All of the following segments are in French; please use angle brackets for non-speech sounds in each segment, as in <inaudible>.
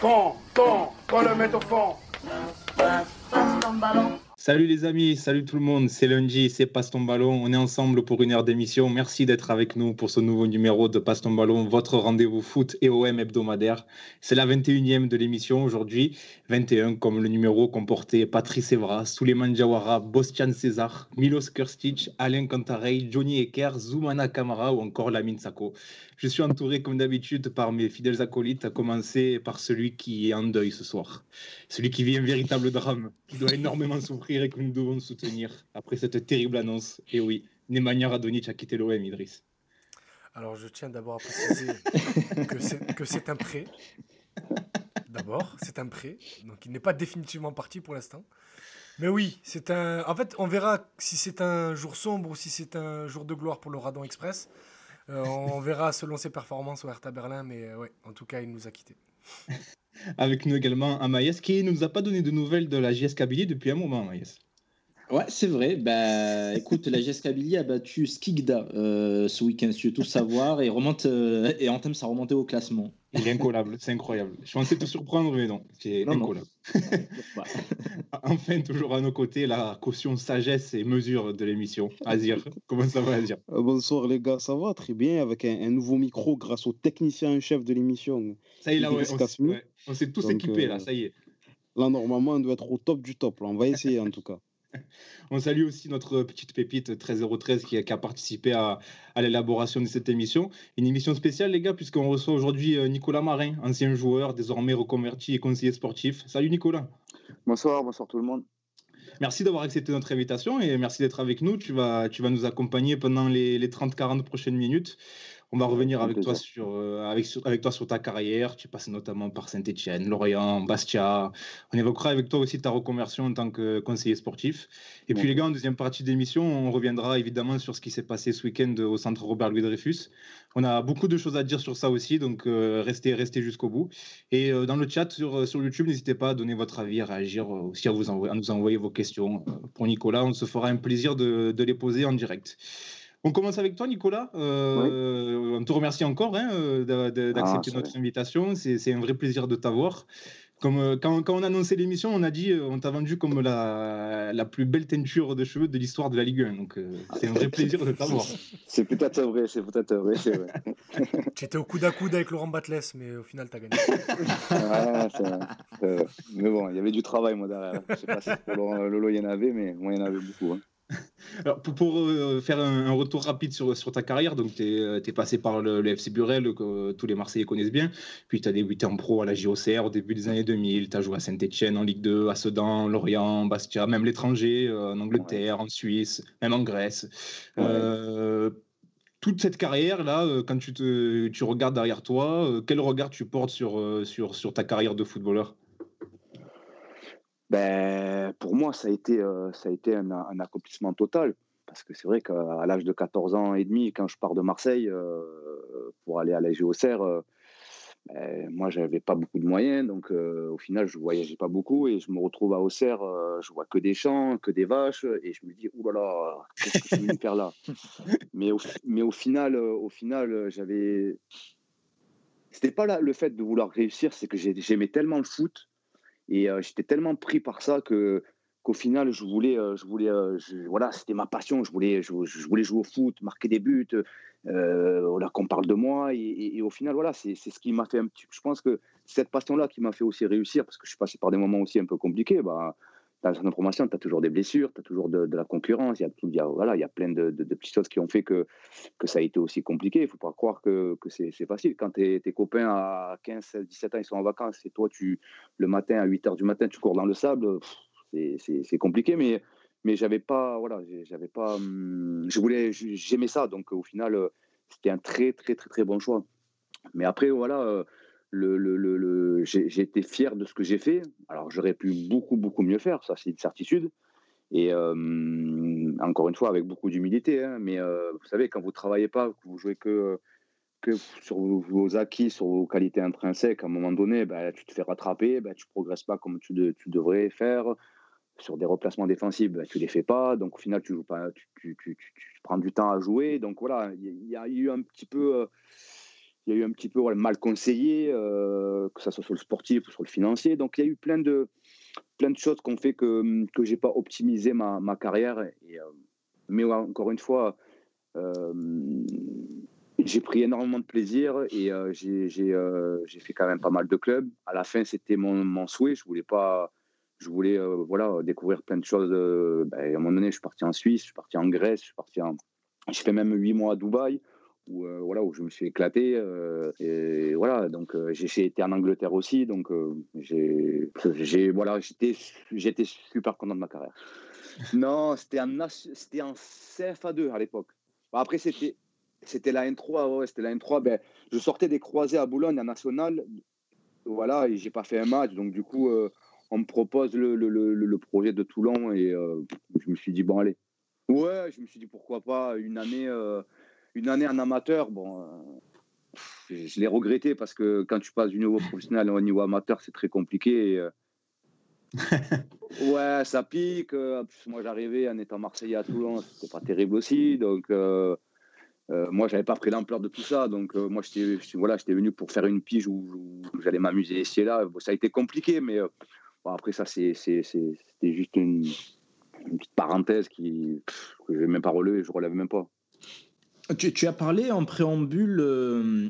Quand, quand, quand le met au fond. Salut les amis, salut tout le monde, c'est lundi, c'est Passe ton ballon, on est ensemble pour une heure d'émission. Merci d'être avec nous pour ce nouveau numéro de Passe ton ballon, votre rendez-vous foot et OM hebdomadaire. C'est la 21e de l'émission aujourd'hui, 21 comme le numéro comportait Patrice Evra, Souleymane Diawara, Bostian César, Milos Kurstic, Alain Cantarey, Johnny Eker, Zoumana Kamara ou encore Lamine Sako. Je suis entouré comme d'habitude par mes fidèles acolytes, à commencer par celui qui est en deuil ce soir, celui qui vit un véritable drame, qui doit énormément souffrir et que nous devons soutenir après cette terrible annonce. Et oui, Nemanja Radonic a quitté l'OM, Idriss. Alors je tiens d'abord à préciser que c'est un prêt. D'abord, c'est un prêt, donc il n'est pas définitivement parti pour l'instant. Mais oui, c'est un. En fait, on verra si c'est un jour sombre ou si c'est un jour de gloire pour le Radon Express. Euh, on verra selon ses performances au Hertha Berlin, mais euh, en tout cas, il nous a quittés. Avec nous également Amaïs, qui ne nous a pas donné de nouvelles de la JS Kabylie depuis un moment, Amaïs. Ouais, c'est vrai. Bah, écoute, la Kabylie a battu Skigda euh, ce week-end, si tu veux tout savoir, et, remonte, et entame sa remontée au classement. Il est incollable, c'est incroyable. Je pensais te surprendre, mais non, c'est incollable. <laughs> enfin, toujours à nos côtés, la caution sagesse et mesure de l'émission. Azir, comment ça va, Azir? Euh, Bonsoir, les gars, ça va très bien avec un, nouveau micro grâce au technicien en chef de l'émission. Ça y est, là, on, s'est tous équipés, là, euh, ça y est. Là, normalement, on doit être au top du top. Là. On va essayer, en tout cas. <laughs> On salue aussi notre petite pépite 13013 qui a, qui a participé à, l'élaboration de cette émission. Une émission spéciale, les gars, puisqu'on reçoit aujourd'hui euh, Nicolas Marin, ancien joueur, désormais reconverti et conseiller sportif. Salut Nicolas. Bonsoir, bonsoir tout le monde. Merci d'avoir accepté notre invitation et merci d'être avec nous. Tu vas, tu vas nous accompagner pendant les, les 30-40 prochaines minutes. On va revenir avec toi, sur, euh, avec, avec toi sur ta carrière. Tu passes notamment par Saint-Etienne, Lorient, Bastia. On évoquera avec toi aussi ta reconversion en tant que conseiller sportif. Et puis, les gars, en deuxième partie de l'émission, on reviendra évidemment sur ce qui s'est passé ce week-end au centre Robert-Louis Dreyfus. On a beaucoup de choses à dire sur ça aussi, donc euh, restez, restez jusqu'au bout. Et euh, dans le chat sur, sur YouTube, n'hésitez pas à donner votre avis, à réagir, aussi à, vous envoyer, à nous envoyer vos questions. pour Nicolas, on se fera un plaisir de, de les poser en direct. On commence avec toi, Nicolas. Euh, on te remercie encore hein, euh, d'accepter ah, notre invitation. C'est un vrai plaisir de t'avoir. Comme, euh, quand, on a annoncé l'émission, on a dit, on t'a vendu comme la, la, plus belle teinture de cheveux de l'histoire de la Ligue 1. Donc, c'est un vrai plaisir de t'avoir. <laughs> C'est peut-être vrai, c'est peut-être vrai, <laughs> tu étais au coude à coude avec Laurent Batles, mais au final, t'as gagné. <laughs> mais bon, il y avait du travail, moi, derrière. Je sais pas si pour Lolo, il y en avait, mais moi, il y en avait beaucoup. Hein. Alors, pour, euh, faire un, retour rapide sur, sur ta carrière, donc tu es, euh, passé par le, FC Burel, que tous les Marseillais connaissent bien, puis tu as débuté en pro à la JOCR au début des années 2000, tu as joué à Saint-Etienne en Ligue 2, à Sedan, Lorient, Bastia, même l'étranger, euh, en Angleterre, en Suisse, même en Grèce. toute cette carrière-là, quand tu, te, tu regardes derrière toi, quel regard tu portes sur, sur, sur ta carrière de footballeur? Ben, pour moi, ça a été, euh, ça a été un, un, accomplissement total. Parce que c'est vrai qu'à l'âge de 14 ans et demi, quand je pars de Marseille euh, pour aller à la GOCR, euh, ben, moi, je n'avais pas beaucoup de moyens. Donc, au final, je ne voyageais pas beaucoup. Et je me retrouve à Auxerre, je vois que des champs, que des vaches. Et je me dis, oulala, qu'est-ce que je vais faire là? <laughs> Mais au, mais au final, au final j'avais. C'était pas là, le fait de vouloir réussir, c'est que j'aimais tellement le foot et euh, j'étais tellement pris par ça que qu'au final, je voulais, euh, je voulais, euh, voilà, c'était ma passion. Je voulais, je, voulais jouer au foot, marquer des buts. voilà, qu'on parle de moi. Et, au final, voilà, c'est ce qui m'a fait un petit. Je pense que cette passion-là qui m'a fait aussi réussir, parce que je suis passé par des moments aussi un peu compliqués. Bah, dans cette information, tu as toujours des blessures, tu as toujours de, la concurrence, il y a, voilà, il y a plein de, petites choses qui ont fait que, que ça a été aussi compliqué. Il ne faut pas croire que, que c'est facile. Quand tes, copains à 15, 16, 17 ans, ils sont en vacances et toi, tu, le matin, à 8 h du matin, tu cours dans le sable, c'est compliqué. Mais, mais j'avais pas, voilà, j'avais pas, hum, je voulais, j'aimais ça. Donc au final, c'était un très, très, très, très bon choix. Mais après, voilà euh, le, le, le, j'ai été fier de ce que j'ai fait. Alors, j'aurais pu beaucoup, beaucoup mieux faire, ça, c'est une certitude. Et euh, encore une fois, avec beaucoup d'humilité. Hein, mais euh, vous savez, quand vous ne travaillez pas, que vous jouez que, sur vos, acquis, sur vos qualités intrinsèques, à un moment donné, bah, tu te fais rattraper, bah, tu ne progresses pas comme tu, tu, devrais faire. Sur des replacements défensifs, bah, tu ne les fais pas. Donc, au final, tu, joues pas, tu, tu, prends du temps à jouer. Donc, voilà, il y, a eu un petit peu. Euh, il y a eu un petit peu mal conseillé, euh, que ce soit sur le sportif ou sur le financier. Donc il y a eu plein de, plein de choses qui ont fait que je n'ai pas optimisé ma, ma carrière. Euh, mais encore une fois, euh, j'ai pris énormément de plaisir et j'ai fait quand même pas mal de clubs. À la fin, c'était mon, mon, souhait. Je voulais pas. Je voulais voilà, découvrir plein de choses. Ben, à un moment donné, je suis parti en Suisse, je suis parti en Grèce, je suis parti en. J'ai fait même huit mois à Dubaï où, euh, voilà, où je me suis éclaté. Euh, et voilà, donc euh, j'ai été en Angleterre aussi, donc j'ai voilà, j'étais super content de ma carrière. non, c'était en, c'était en CFA2 à l'époque. Après, c'était c'était la N3, ouais, c'était la N3. Ben, je sortais des croisés à Boulogne, à National. Voilà, et j'ai pas fait un match. Donc, du coup, on me propose le, le, le, le, projet de Toulon et je me suis dit, bon, allez. Ouais, je me suis dit, pourquoi pas une année une année en amateur, bon, euh, je l'ai regretté parce que quand tu passes du niveau professionnel au niveau amateur, c'est très compliqué. Euh, <laughs> ouais, ça pique. Euh, moi, j'arrivais en étant Marseillais à Toulon, c'était pas terrible aussi. Donc, euh, moi, j'avais pas pris l'ampleur de tout ça. Donc, moi, j'étais voilà, venu pour faire une pige où, j'allais m'amuser ici et là. ça a été compliqué, mais après, ça, c'était juste une, petite parenthèse qui, que je n'ai même pas relevé, je relève même pas. Tu, as parlé en préambule euh,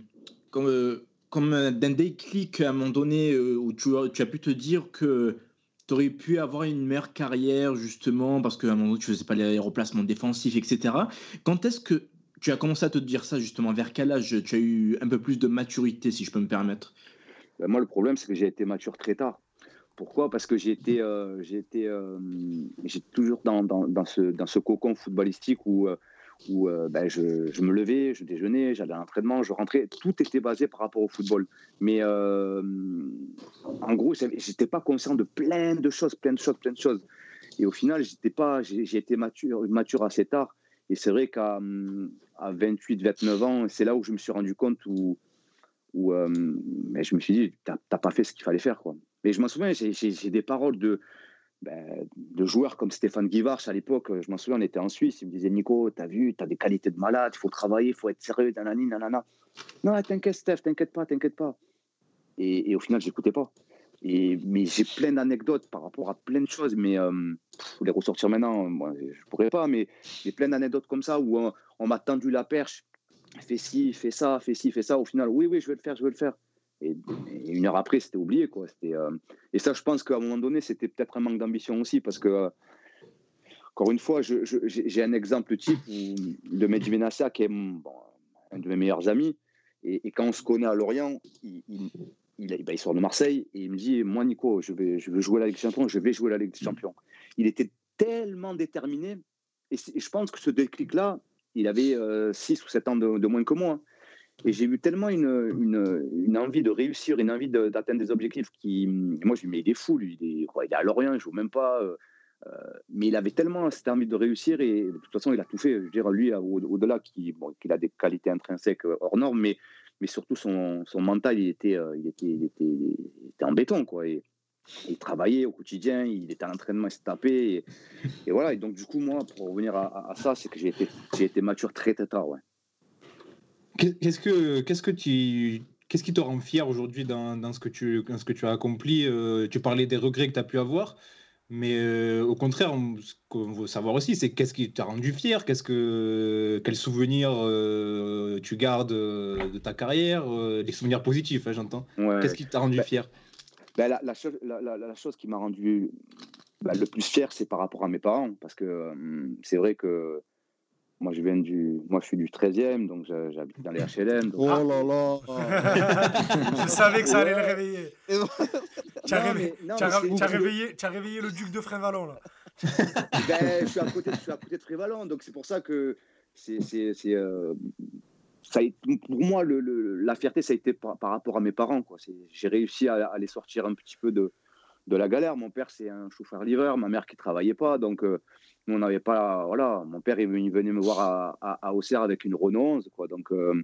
comme, euh, comme d'un déclic à un moment donné euh, où tu, as pu te dire que tu aurais pu avoir une meilleure carrière justement parce qu'à un moment donné tu faisais pas les replacements défensifs, etc. Quand est-ce que tu as commencé à te dire ça justement? Vers quel âge tu as eu un peu plus de maturité, si je peux me permettre? Ben Moi, le problème, c'est que j'ai été mature très tard. Pourquoi? Parce que j'ai été, j'ai toujours dans, dans, dans, ce, dans ce cocon footballistique où où euh, ben, je, me levais, je déjeunais, j'allais à l'entraînement, je rentrais. Tout était basé par rapport au football. Mais euh, en gros, j'étais pas conscient de plein de choses, plein de choses, plein de choses. Et au final, j'étais j'ai été mature, mature assez tard. Et c'est vrai qu'à à 28, 29 ans, c'est là où je me suis rendu compte où, où euh, mais je me suis dit, t'as pas fait ce qu'il fallait faire. Quoi. Mais je m'en souviens, j'ai des paroles de, ben, de joueurs comme Stéphane Guivarch à l'époque, je m'en souviens, on était en Suisse, il me disait Nico, t'as vu, t'as des qualités de malade, il faut travailler, il faut être sérieux, nanani, nanana. Non, t'inquiète Steph, t'inquiète pas, t'inquiète pas. Et, au final, j'écoutais pas. Et, mais j'ai plein d'anecdotes par rapport à plein de choses, mais euh, les ressortir maintenant, moi, je pourrais pas, mais j'ai plein d'anecdotes comme ça où on, on m'a tendu la perche, fais ci, fais ça, fais ci, fais ça. Au final, oui, oui, je vais le faire, je vais le faire. Et, une heure après, c'était oublié. Euh, Et ça, je pense qu'à un moment donné, c'était peut-être un manque d'ambition aussi, parce que, euh, encore une fois, j'ai un exemple type de Mehdi Benassia, qui est un de mes meilleurs amis. Et, quand on se connaît à Lorient, il, il, il, il, sort de Marseille et il me dit Moi, Nico, je vais jouer la Ligue des Champions, je vais jouer la Ligue des Champions. Il était tellement déterminé. Et, je pense que ce déclic-là, il avait 6 euh, ou 7 ans de, de moins que moi. Et j'ai eu tellement une, envie de réussir, une envie d'atteindre des objectifs qui. Moi, je lui mais il est fou, lui. Il est, à Lorient, il joue même pas. Euh, euh, mais il avait tellement cette envie de réussir et de toute façon, il a tout fait. Je veux dire, lui, au-delà qu'il bon, a des qualités intrinsèques hors normes, mais, mais surtout son, mental, il était, euh, il, était, il, était, en béton. Quoi. Il travaillait au quotidien, il était à l'entraînement, il se tapait. Et, voilà. Et donc, du coup, moi, pour revenir à, à ça, c'est que j'ai été, été mature très, très tard. Ouais. Qu'est-ce que, qu'est-ce que tu, qu'est-ce qui te rend fier aujourd'hui dans, dans, ce que tu, dans ce que tu as accompli euh, Tu parlais des regrets que tu as pu avoir, mais euh, au contraire, ce qu'on veut savoir aussi, c'est qu'est-ce qui t'a rendu fier Qu'est-ce que, quels souvenirs euh, tu gardes de ta carrière Les souvenirs positifs, hein, j'entends. Qu'est-ce qui t'a rendu bah, fier? Bah, la, la, chose, la, la, chose qui m'a rendu bah, le plus fier, c'est par rapport à mes parents, parce que c'est vrai que moi, je viens du, moi, je suis du 13e, donc j'habite dans les HLM. Oh là là <laughs> Je savais que ça allait le réveiller. tu as, réveillé, réveillé, le duc de Frévalon, là. <laughs> ben, je, suis à côté, je suis à côté de Frévalon, donc c'est pour ça que c'est, euh, ça pour moi, le, la fierté, ça a été par, rapport à mes parents. Quoi. J'ai réussi à, à, les sortir un petit peu de, de la galère. Mon père, c'est un chauffeur-livreur, ma mère qui travaillait pas, donc euh, on n'avait pas. Voilà, mon père, il venait me voir à, Auxerre avec une Renault 11, quoi. Donc, euh,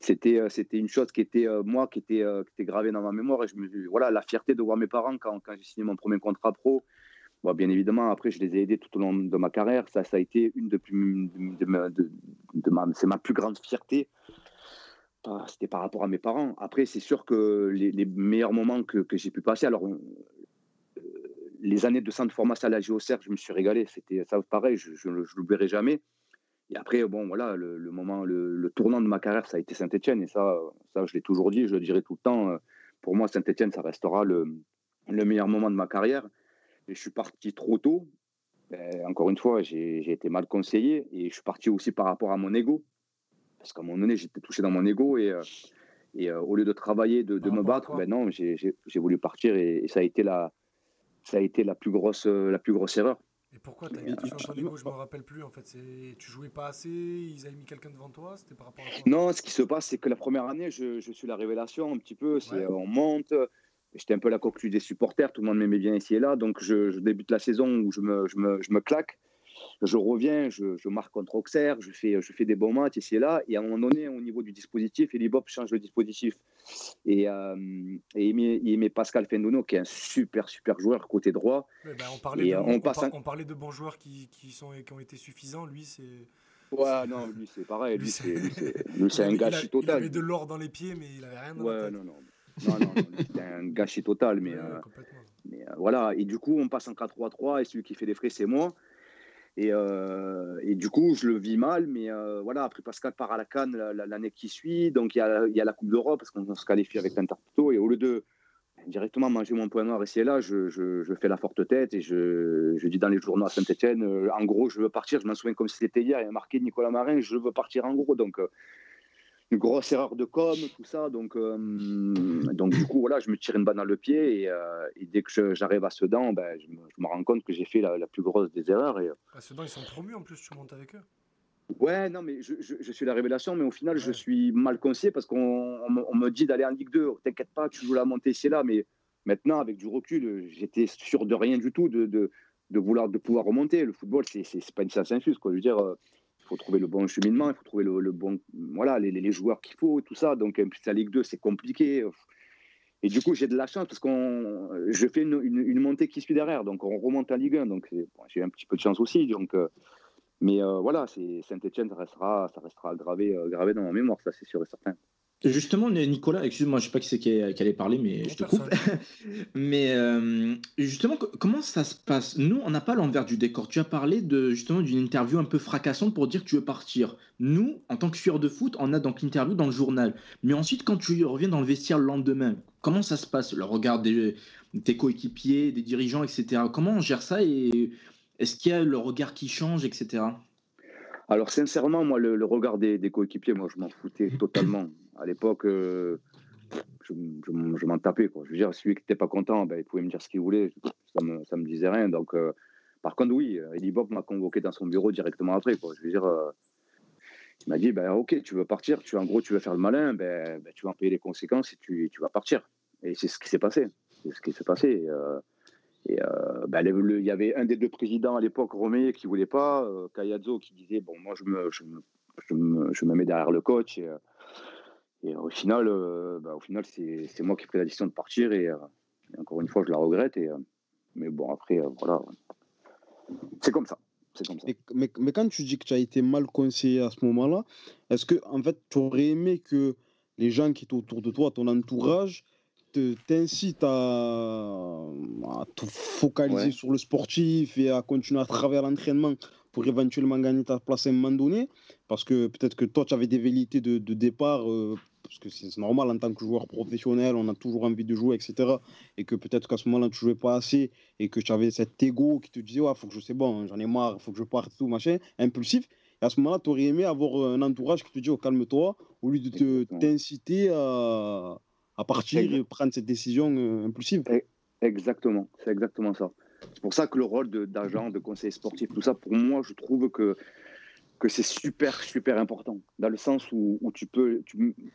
c'était, euh, c'était une chose qui était, moi, qui était, gravée dans ma mémoire. Et je me, voilà, la fierté de voir mes parents quand, j'ai signé mon premier contrat pro. bien évidemment, après, je les ai aidés tout au long de ma carrière. Ça, ça a été une de, plus, de, de, c'est ma plus grande fierté c'était par rapport à mes parents. Après, c'est sûr que les, meilleurs moments que, que j'ai pu passer, alors les années de centre formation à la JOCR, je me suis régalé. C'était ça pareil, je ne l'oublierai jamais. Et après, bon, voilà, le, moment, le, tournant de ma carrière, ça a été Saint-Etienne. Et ça, ça je l'ai toujours dit, je le dirai tout le temps. Pour moi, Saint-Etienne, ça restera le, le, meilleur moment de ma carrière. Et je suis parti trop tôt. Ben, encore une fois, j'ai été mal conseillé. Et je suis parti aussi par rapport à mon ego. Parce qu'à un moment donné, j'étais touché dans mon ego. Et, euh, et euh, au lieu de travailler, de, de me battre, ben non, j'ai voulu partir. Et, ça a été la, ça a été la plus grosse, la plus grosse erreur. Et pourquoi tu as ton ego Je ne me rappelle plus. En fait, tu jouais pas assez Ils avaient mis quelqu'un devant toi C'était par rapport à Non, ce qui se passe, c'est que la première année, je, je, suis la révélation un petit peu. C'est On monte. J'étais un peu la coqueluche des supporters. Tout le monde m'aimait bien ici et là. Donc, je, je, débute la saison où je me, je me, je me claque je reviens, je, marque contre Auxerre, je fais, je fais des bons matchs ici et là. Et à un moment donné, au niveau du dispositif, Elibop change le dispositif. Et, euh, et il, met, Pascal Fendono, qui est un super, super joueur côté droit. On, parlait de, on, on, parlait de bons joueurs qui, qui, sont, qui ont été suffisants. Lui, c'est. Ouais, non, lui, c'est pareil. Lui, c'est <laughs> un gâchis total. Il avait de l'or dans les pieds, mais il avait rien dans ouais, la tête. non, non. Non, non, c'était un gâchis total. Mais, euh, mais euh, voilà. Et du coup, on passe en 4-3-3 et celui qui fait les frais, c'est moi. Et, euh, et, du coup, je le vis mal, mais euh, voilà, après Pascal part à la Cannes l'année qui suit, donc il y a, la Coupe d'Europe, parce qu'on se qualifie avec l'Intertoto, et au lieu de directement manger mon point noir ici et là, je, fais la forte tête et je, je dis dans les journaux à Saint-Etienne, euh, en gros, je veux partir, je m'en souviens comme si c'était hier, il y a marqué Nicolas Marin, je veux partir en gros, donc une grosse erreur de com, tout ça. Donc, euh, donc du coup, voilà, je me tire une balle dans le pied et, euh, dès que j'arrive à Sedan, ben, je, me, rends compte que j'ai fait la, plus grosse des erreurs. Et, à Sedan, ils sont promus en plus, tu montes avec eux Ouais, non, mais je, je, suis la révélation, mais au final, je suis mal conseillé parce qu'on on, me dit d'aller en Ligue 2. T'inquiète pas, tu joues la montée ici là, mais maintenant, avec du recul, j'étais sûr de rien du tout de, de, de, vouloir de pouvoir remonter. Le football, c'est pas une science infuse, quoi. Je veux dire, euh, il faut trouver le bon cheminement, il faut trouver le, bon, voilà, les, les joueurs qu'il faut, tout ça. Donc, la Ligue 2, c'est compliqué. Et du coup, j'ai de la chance parce qu'on, je fais une, une, montée qui suit derrière. Donc, on remonte en Ligue 1. Donc, j'ai un petit peu de chance aussi. Donc, euh, mais euh, voilà, Saint-Etienne, ça restera, ça restera gravé, euh, gravé dans ma mémoire, ça c'est sûr et certain. Justement, Nicolas, excuse-moi, je ne sais pas qui c'est qui, allait parler, mais je te coupe. <laughs> mais euh, justement, comment ça se passe? Nous, on n'a pas l'envers du décor. Tu as parlé de justement d'une interview un peu fracassante pour dire que tu veux partir. Nous, en tant que sueur de foot, on a donc l'interview dans le journal. Mais ensuite, quand tu reviens dans le vestiaire le lendemain, comment ça se passe? Le regard des, tes coéquipiers, des dirigeants, etc. Comment on gère ça et est-ce qu'il y a le regard qui change, etc. Alors sincèrement, moi, le, regard des, des coéquipiers, moi, je m'en foutais totalement à l'époque, euh, je, m'en tapais. Je veux dire, celui qui n'était pas content, ben, il pouvait me dire ce qu'il voulait. Ça ne me, disait rien. Donc, euh, par contre, oui, Eddie Bob m'a convoqué dans son bureau directement après. Je veux dire, euh, il m'a dit ben, Ok, tu veux partir, tu, en gros, tu veux faire le malin, ben, ben tu vas en payer les conséquences et tu, vas partir. Et c'est ce qui s'est passé. C'est ce qui s'est passé. Ben, il y avait un des deux présidents à l'époque, Romé, qui voulait pas, Kayazzo, qui disait bon, moi je me, je me, je me, mets derrière le coach. Et au final, euh, bah, au final c'est moi qui ai pris la décision de partir et, euh, encore une fois, je la regrette. Et, euh, mais bon, après, voilà. C'est comme ça. Comme ça. Mais, mais, quand tu dis que tu as été mal conseillé à ce moment-là, est-ce que en fait, tu aurais aimé que les gens qui étaient autour de toi, ton entourage, t'incitent à, à, te focaliser sur le sportif et à continuer à travailler à l'entraînement pour éventuellement gagner ta place à un moment donné? Parce que peut-être que toi, tu avais des velléités de, de départ parce que c'est normal en tant que joueur professionnel, on a toujours envie de jouer, etc. Et que peut-être qu'à ce moment-là, tu jouais pas assez et que tu avais cet ego qui te disait, ouais, faut que je sais bon, j'en ai marre, faut que je parte, tout, machin, impulsif. Et à ce moment-là, tu aurais aimé avoir un entourage qui te dit, oh, calme-toi, au lieu de t'inciter à, à, partir et prendre cette décision euh, impulsive. Exactement, c'est exactement ça. C'est pour ça que le rôle d'agent, de, de conseiller sportif, tout ça, pour moi, je trouve que que c'est super, super important. Dans le sens où, tu peux,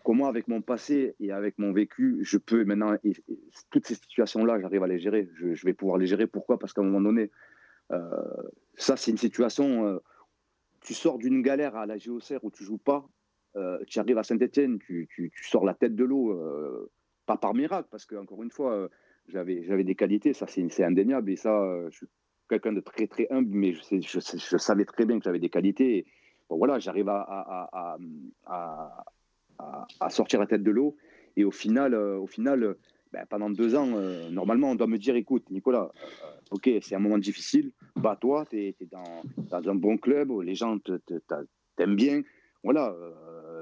comment avec mon passé et avec mon vécu, je peux maintenant, toutes ces situations-là, j'arrive à les gérer. Je, vais pouvoir les gérer. Pourquoi? Parce qu'à un moment donné, euh, ça, c'est une situation, euh, tu sors d'une galère à la géocère où tu joues pas, euh, tu arrives à Saint-Etienne, tu, tu, sors la tête de l'eau, pas par miracle, parce que, encore une fois, j'avais des qualités, ça c'est, indéniable, et ça, je quelqu'un de très très humble, mais je, savais très bien que j'avais des qualités. bon, voilà, j'arrive à, sortir la tête de l'eau. Et au final, au final ben, pendant deux ans, normalement, on doit me dire écoute, Nicolas, ok, c'est un moment difficile, bats-toi, tu es, dans, un bon club, les gens t'aiment bien, voilà,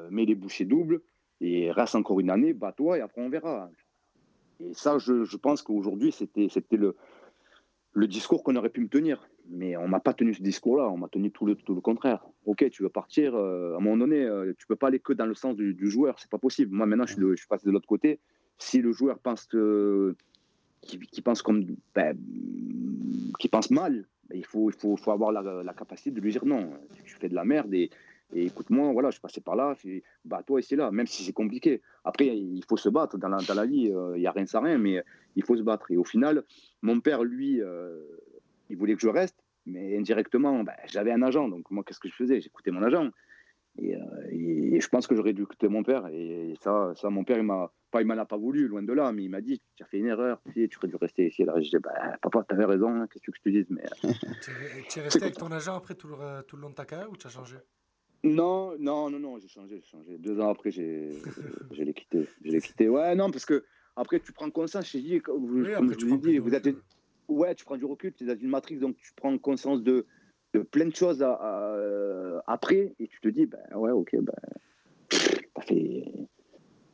mets les bouchées doubles et reste encore une année, bats-toi et après on verra. Et ça, je, je pense qu'aujourd'hui, c'était le, le discours qu'on aurait pu me tenir. Mais on m'a pas tenu ce discours-là, on m'a tenu tout le, tout le contraire. Ok, tu veux partir, euh, à un moment donné, euh, tu peux pas aller que dans le sens du, du joueur, c'est pas possible. Moi maintenant, je suis, suis passé de l'autre côté. Si le joueur pense que, qui, pense comme, ben, qui pense mal, ben, il faut, il faut, avoir la, capacité de lui dire non. Tu fais de la merde et écoute-moi, voilà, je passé par là, bah toi ici là, même si c'est compliqué. Après, il faut se battre dans la, vie, euh, il n'y a rien sans rien, mais il faut se battre. Et au final, mon père, lui, euh, il voulait que je reste, mais indirectement, bah, j'avais un agent, donc moi, qu'est-ce que je faisais? J'écoutais mon agent. Et, euh, et, je pense que j'aurais dû écouter mon père. Et ça, mon père, il m'a pas, il m'en a pas voulu, loin de là, mais il m'a dit, tu as fait une erreur, tu aurais dû rester ici. Là, je dis, bah, papa, tu avais raison, hein, qu'est-ce que je te dis mais... tu es resté avec ton agent après tout le long de ta carrière ou tu as changé? Non, non, non, non, j'ai changé, j'ai changé. Deux ans après, j'ai, <laughs> je l'ai quitté. Je l'ai quitté. Ouais, non, parce que après, tu prends conscience. J'ai dit, vous, comme je vous dit, vous êtes, ouais, tu prends du recul. Tu es dans une matrice, donc tu prends conscience de, de plein de choses à, à, après, et tu te dis, ben ouais, ok, ben t'as fait.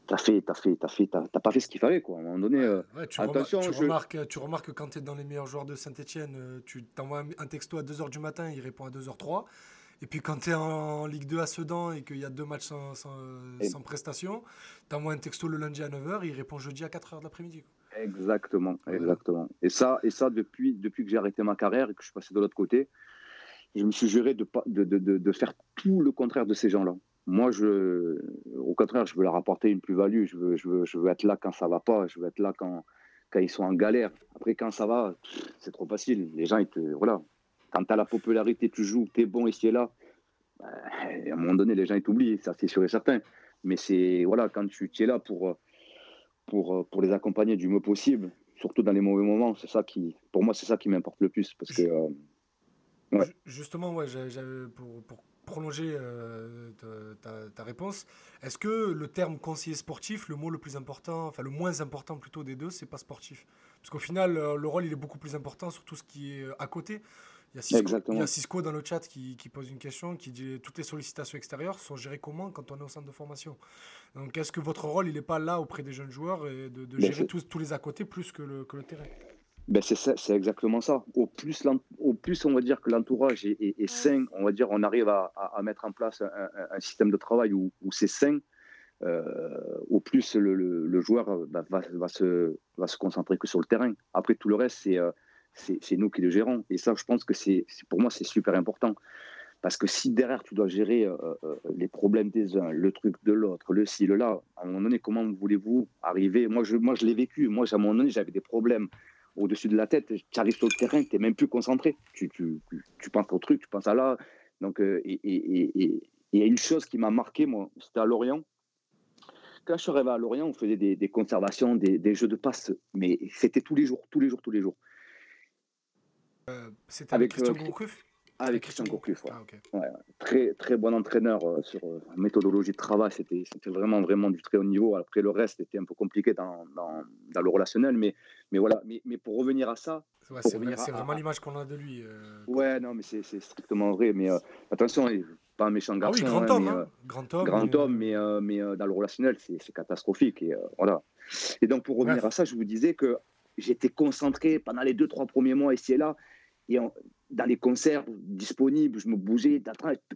T'as fait, t'as fait, t'as fait, t'as pas fait ce qu'il fallait quoi. À un moment donné, euh, ouais, tu attention. tu, remarques, tu remarques que quand tu es dans les meilleurs joueurs de Saint-Etienne, euh, tu t'envoies un texto à 2h du matin, il répond à 2h03. Et puis quand tu es en Ligue 2 à Sedan et qu'il y a deux matchs sans, sans, prestation, tu envoies un texto le lundi à 9h, il répond jeudi à 4h de l'après-midi. Exactement, exactement. Et ça, et ça depuis, depuis que j'ai arrêté ma carrière et que je suis passé de l'autre côté, je me suis juré de, de, de, de faire tout le contraire de ces gens-là. Moi, je, au contraire, je veux leur apporter une plus-value. Je veux, je, veux, je veux être là quand ça va pas. Je veux être là quand, quand ils sont en galère. Après, quand ça va, c'est trop facile. Les gens, ils te, voilà, quand tu as la popularité, tu joues, tu es bon ici et là, bah, à un moment donné, les gens t'oublient, ça c'est sûr et certain. Mais c'est voilà, quand tu, es là pour, pour, pour les accompagner du mieux possible, surtout dans les mauvais moments, c'est ça qui, pour moi, c'est ça qui m'importe le plus. Parce que, euh, Justement, ouais, pour, pour, prolonger euh, ta, ta, réponse, est-ce que le terme conseiller sportif, le mot le plus important, enfin le moins important plutôt des deux, c'est pas sportif? Parce qu'au final, euh, le rôle, il est beaucoup plus important sur tout ce qui est à côté. Il y, a Cisco, dans le chat qui, pose une question, qui dit toutes les sollicitations extérieures sont gérées comment quand on est au centre de formation? Donc est-ce que votre rôle, il n'est pas là auprès des jeunes joueurs et de, ben, gérer tous, tous, les à côté plus que le, que le terrain? Ben c'est exactement ça. Au plus, au plus on va dire que l'entourage est, sain, on va dire on arrive à, à, mettre en place un, système de travail où, où c'est sain, euh, au plus le, le, joueur va, va, se, va se concentrer que sur le terrain. Après tout le reste, c'est euh, c'est nous qui le gérons. Et ça, je pense que c'est pour moi, c'est super important. Parce que si derrière, tu dois gérer euh, euh, les problèmes des uns, le truc de l'autre, le ci, le là, à un moment donné, comment voulez-vous arriver? Moi, je, moi, je l'ai vécu. Moi, à un moment donné, j'avais des problèmes au-dessus de la tête. Tu arrives sur le terrain, tu n'es même plus concentré. Tu, tu, tu, penses au truc, tu penses à là. Donc, euh, et il y a une chose qui m'a marqué, moi, c'était à Lorient. Quand je suis à Lorient, on faisait des, conservations, des, jeux de passe, mais c'était tous les jours, tous les jours, tous les jours. Euh, c'était avec, Christian euh, Gourcuff avec Christian Gourcuff, ah, ouais. Très, très bon entraîneur euh, sur méthodologie de travail. C'était vraiment, vraiment du très haut niveau. Après, le reste était un peu compliqué dans, dans, dans le relationnel. Mais, mais voilà. Mais, mais, pour revenir à ça. c'est vraiment l'image qu'on a de lui. ouais, non, mais c'est strictement vrai. Mais attention, pas un méchant garçon. Ah oui, grand, homme, hein, grand homme. Grand homme, mais, mais dans le relationnel, c'est catastrophique. Et, voilà. et donc, pour revenir à ça, je vous disais que j'étais concentré pendant les deux, trois premiers mois ici et là. Et dans les concerts disponibles, je me bougeais,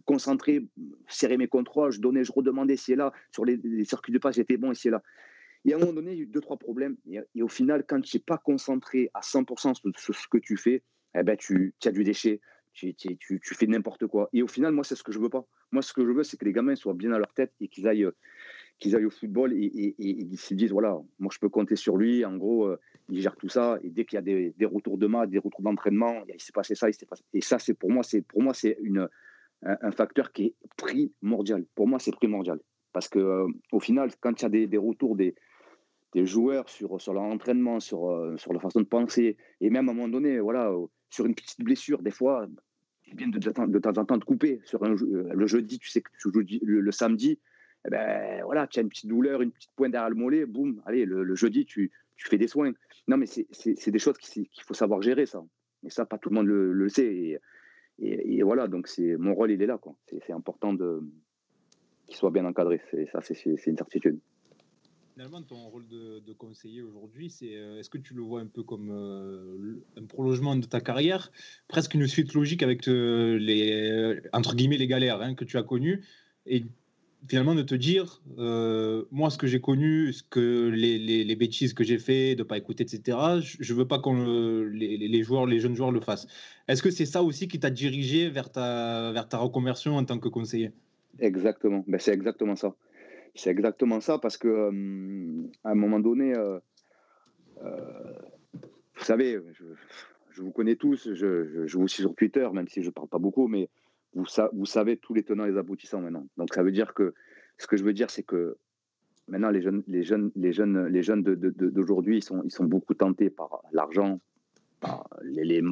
concentré, serrer mes contrôles, je donnais, je redemandais ici et là. Sur les, circuits de passe, j'étais bon ici et là. Et à un moment donné, il y a eu deux, trois problèmes. Et, au final, quand tu n'es pas concentré à 100% sur, ce que tu fais, eh ben, tu, as du déchet, tu, fais n'importe quoi. Et au final, moi, c'est ce que je veux pas. Moi, ce que je veux, c'est que les gamins soient bien à leur tête et qu'ils aillent qu'ils aillent au football et, et, se disent voilà, moi je peux compter sur lui. En gros, euh, il gère tout ça. Et dès qu'il y a des, des, retours de match, des retours d'entraînement, il s'est passé ça, il s'est passé. Et ça, c'est pour moi, c'est pour moi c'est une un, facteur qui est primordial. Pour moi, c'est primordial parce que euh, au final, quand il y a des, des retours des des joueurs sur, sur leur entraînement, sur, euh, sur leur façon de penser, et même à un moment donné, voilà, sur une petite blessure, des fois, c'est bien de, de, temps en temps de couper. Sur le jeudi, tu sais que le samedi, eh ben, voilà, tu as une petite douleur, une petite pointe derrière le mollet, boum, allez, le, jeudi, tu, tu, fais des soins. Non, mais c'est des choses qu'il faut savoir gérer, ça. Et ça, pas tout le monde le, sait. Et, voilà, donc mon rôle, il est là. C'est important qu'il soit bien encadré. Ça, c'est une certitude. Finalement, ton rôle de, conseiller aujourd'hui, c'est euh, est-ce que tu le vois un peu comme euh, un prolongement de ta carrière, presque une suite logique avec euh, les entre guillemets les galères hein, que tu as connues, et finalement de te dire, moi ce que j'ai connu, ce que les, les, bêtises que j'ai fait, de pas écouter, etc. Je, veux pas qu'on les, joueurs, les jeunes joueurs le fassent. Est-ce que c'est ça aussi qui t'a dirigé vers ta vers ta reconversion en tant que conseiller? Exactement, ben, c'est exactement ça. C'est exactement ça, parce que à un moment donné, euh, euh, vous savez, je, vous connais tous, je, je, vous suis sur Twitter, même si je ne parle pas beaucoup, mais vous, savez tous les tenants et les aboutissants maintenant. Donc ça veut dire que, ce que je veux dire, c'est que maintenant les jeunes, les jeunes, les jeunes, les jeunes d'aujourd'hui, ils sont, ils sont beaucoup tentés par l'argent, par les, les,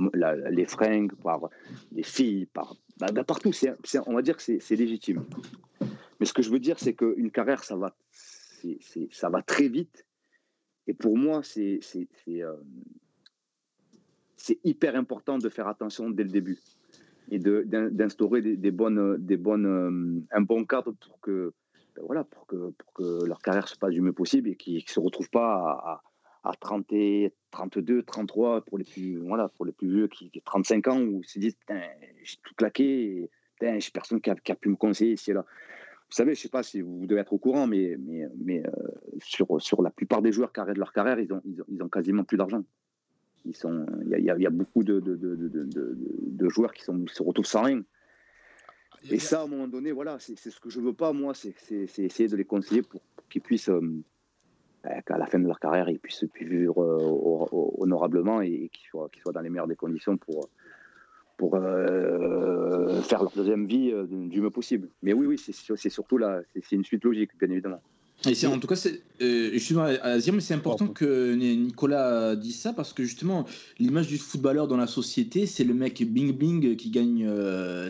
les, fringues, par les filles, par, bah, bah, partout. on va dire que c'est légitime. Mais ce que je veux dire, c'est qu'une carrière, ça va, ça va très vite. Et pour moi, c'est euh, hyper important de faire attention dès le début et d'instaurer des, bonnes, des bonnes, euh, un bon cadre pour que, ben voilà, pour que, leur carrière se passe du mieux possible et qu'ils ne se retrouvent pas à, à, 30, 32, 33 pour les plus, voilà, pour les plus vieux qui, ont 35 ans où ils se disent j'ai tout claqué, et, j'ai personne qui a, qui a, pu me conseiller ici et là. Vous savez, je ne sais pas si vous devez être au courant, mais, mais, mais euh, sur, sur la plupart des joueurs qui arrêtent leur carrière, ils ont, ils ont, ils ont quasiment plus d'argent. Il y, a, y, a, beaucoup de, de, de, de, joueurs qui sont, se retrouvent sans rien. Et ça, à un moment donné, voilà, c'est ce que je veux pas, moi, c'est essayer de les conseiller pour, qu'ils puissent, euh, ben, qu'à la fin de leur carrière, ils puissent, vivre euh, honorablement et, qu'ils soient, soient, dans les meilleures des conditions pour, pour euh, faire leur deuxième vie euh, du mieux possible. Mais oui, oui, c'est surtout là, c'est une suite logique, bien évidemment. Et c'est en tout cas, euh, je suis à dire, mais c'est important que Nicolas dise ça parce que justement, l'image du footballeur dans la société, c'est le mec bing bing qui gagne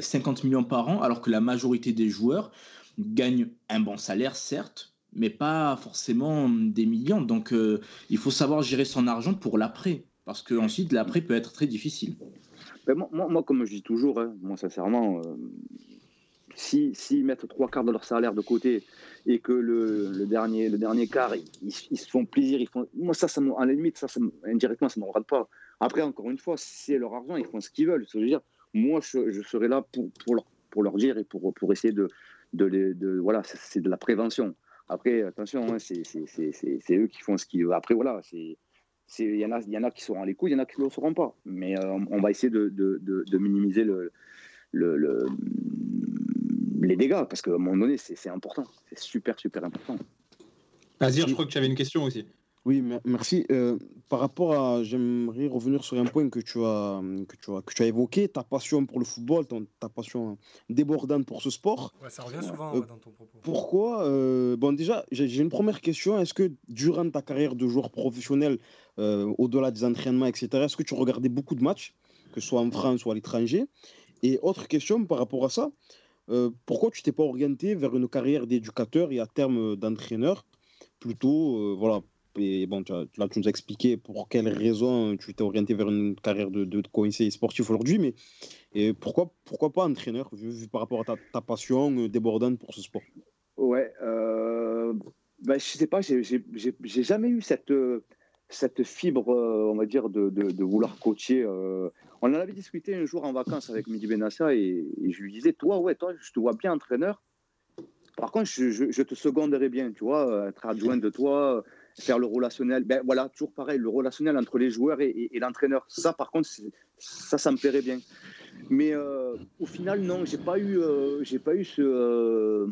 50 millions par an, alors que la majorité des joueurs gagnent un bon salaire, certes, mais pas forcément des millions. Donc, il faut savoir gérer son argent pour l'après, parce que ensuite l'après peut être très difficile. Ben, moi, moi, comme je dis toujours, hein, moi sincèrement, euh, s'ils si, mettent trois quarts de leur salaire de côté et que le, dernier, le dernier quart, ils, se font plaisir, ils font, moi ça, ça à la limite, ça, indirectement, ça ne me regarde pas. Après, encore une fois, c'est leur argent, ils font ce qu'ils veulent. Dire, moi, je, serai là pour, leur, dire et pour, essayer de, voilà, c'est de la prévention. Après, attention, hein, c'est eux qui font ce qu'ils veulent. Après, voilà, il y, en a, qui seront les coups, il y en a qui ne le seront pas. Mais euh, on va essayer de, minimiser le, les dégâts, parce qu'à un moment donné, c'est important. C'est super, super important. Azir, je crois que tu avais une question aussi. Oui, merci. Euh, par rapport à, j'aimerais revenir sur un point que tu as, que tu as, que tu as évoqué, ta passion pour le football, ton, ta passion débordante pour ce sport. Ouais, ça revient souvent euh, dans ton propos. Pourquoi euh, Bon, déjà, j'ai une première question. Est-ce que durant ta carrière de joueur professionnel, au-delà des entraînements, etc., est-ce que tu regardais beaucoup de matchs, que ce soit en France ou à l'étranger? Et autre question par rapport à ça, pourquoi tu t'es pas orienté vers une carrière d'éducateur et à terme d'entraîneur plutôt, voilà, et bon, là, tu nous as expliqué pour quelles raisons tu t'es orienté vers une carrière de, de conseiller sportif aujourd'hui, mais et pourquoi, pourquoi pas entraîneur, vu, par rapport à ta, passion euh, débordante pour ce sport? Ouais, euh, ben, je sais pas, j'ai jamais eu cette, cette fibre, euh, on va dire, de, vouloir coacher. Euh. On en avait discuté un jour en vacances avec Midi Benassa et, je lui disais, toi, ouais, toi, je te vois bien entraîneur. Par contre, je, te seconderais bien, tu vois, être adjoint de toi, faire le relationnel. Ben voilà, toujours pareil, le relationnel entre les joueurs et, l'entraîneur. Ça, par contre, ça, ça me plairait bien. Mais euh, au final, non, j'ai pas eu, euh, j'ai pas eu ce, euh,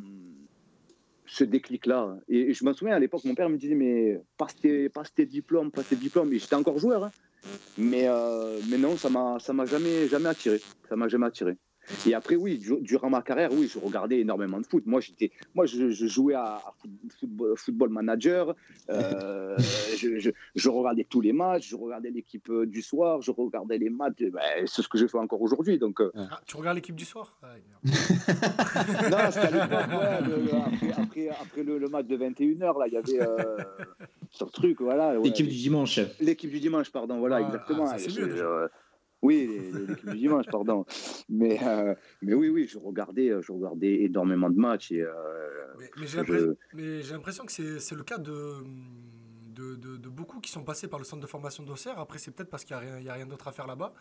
ce déclic-là. Et, je me souviens à l'époque, mon père me disait mais passe tes, passe tes diplômes, passe tes diplômes. Et j'étais encore joueur, hein. mais mais non, ça m'a jamais, jamais attiré. Ça m'a jamais attiré. Et après, oui, durant ma carrière, oui, je regardais énormément de foot. Moi, j'étais, moi, je, jouais à, football, football, manager. Euh, <laughs> je, je, regardais tous les matchs. Je regardais l'équipe euh, du soir. Je regardais les matchs. Ben, c'est ce que je fais encore aujourd'hui. Donc, euh. ah, tu regardes l'équipe du soir? Ah, <laughs> Non, c'était à l'époque. après, après, le, match de 21h, là, il y avait ce truc, voilà. L'équipe du dimanche. L'équipe du dimanche, pardon. Voilà, ah, exactement. Oui, l'équipe du dimanche, pardon. Mais, euh, mais oui, oui, je regardais, je regardais énormément de matchs. Et, euh, mais, j'ai l'impression que c'est le cas de, de, de, beaucoup qui sont passés par le centre de formation d'Auxerre. Après, c'est peut-être parce qu'il n'y a, a, rien d'autre à faire là-bas.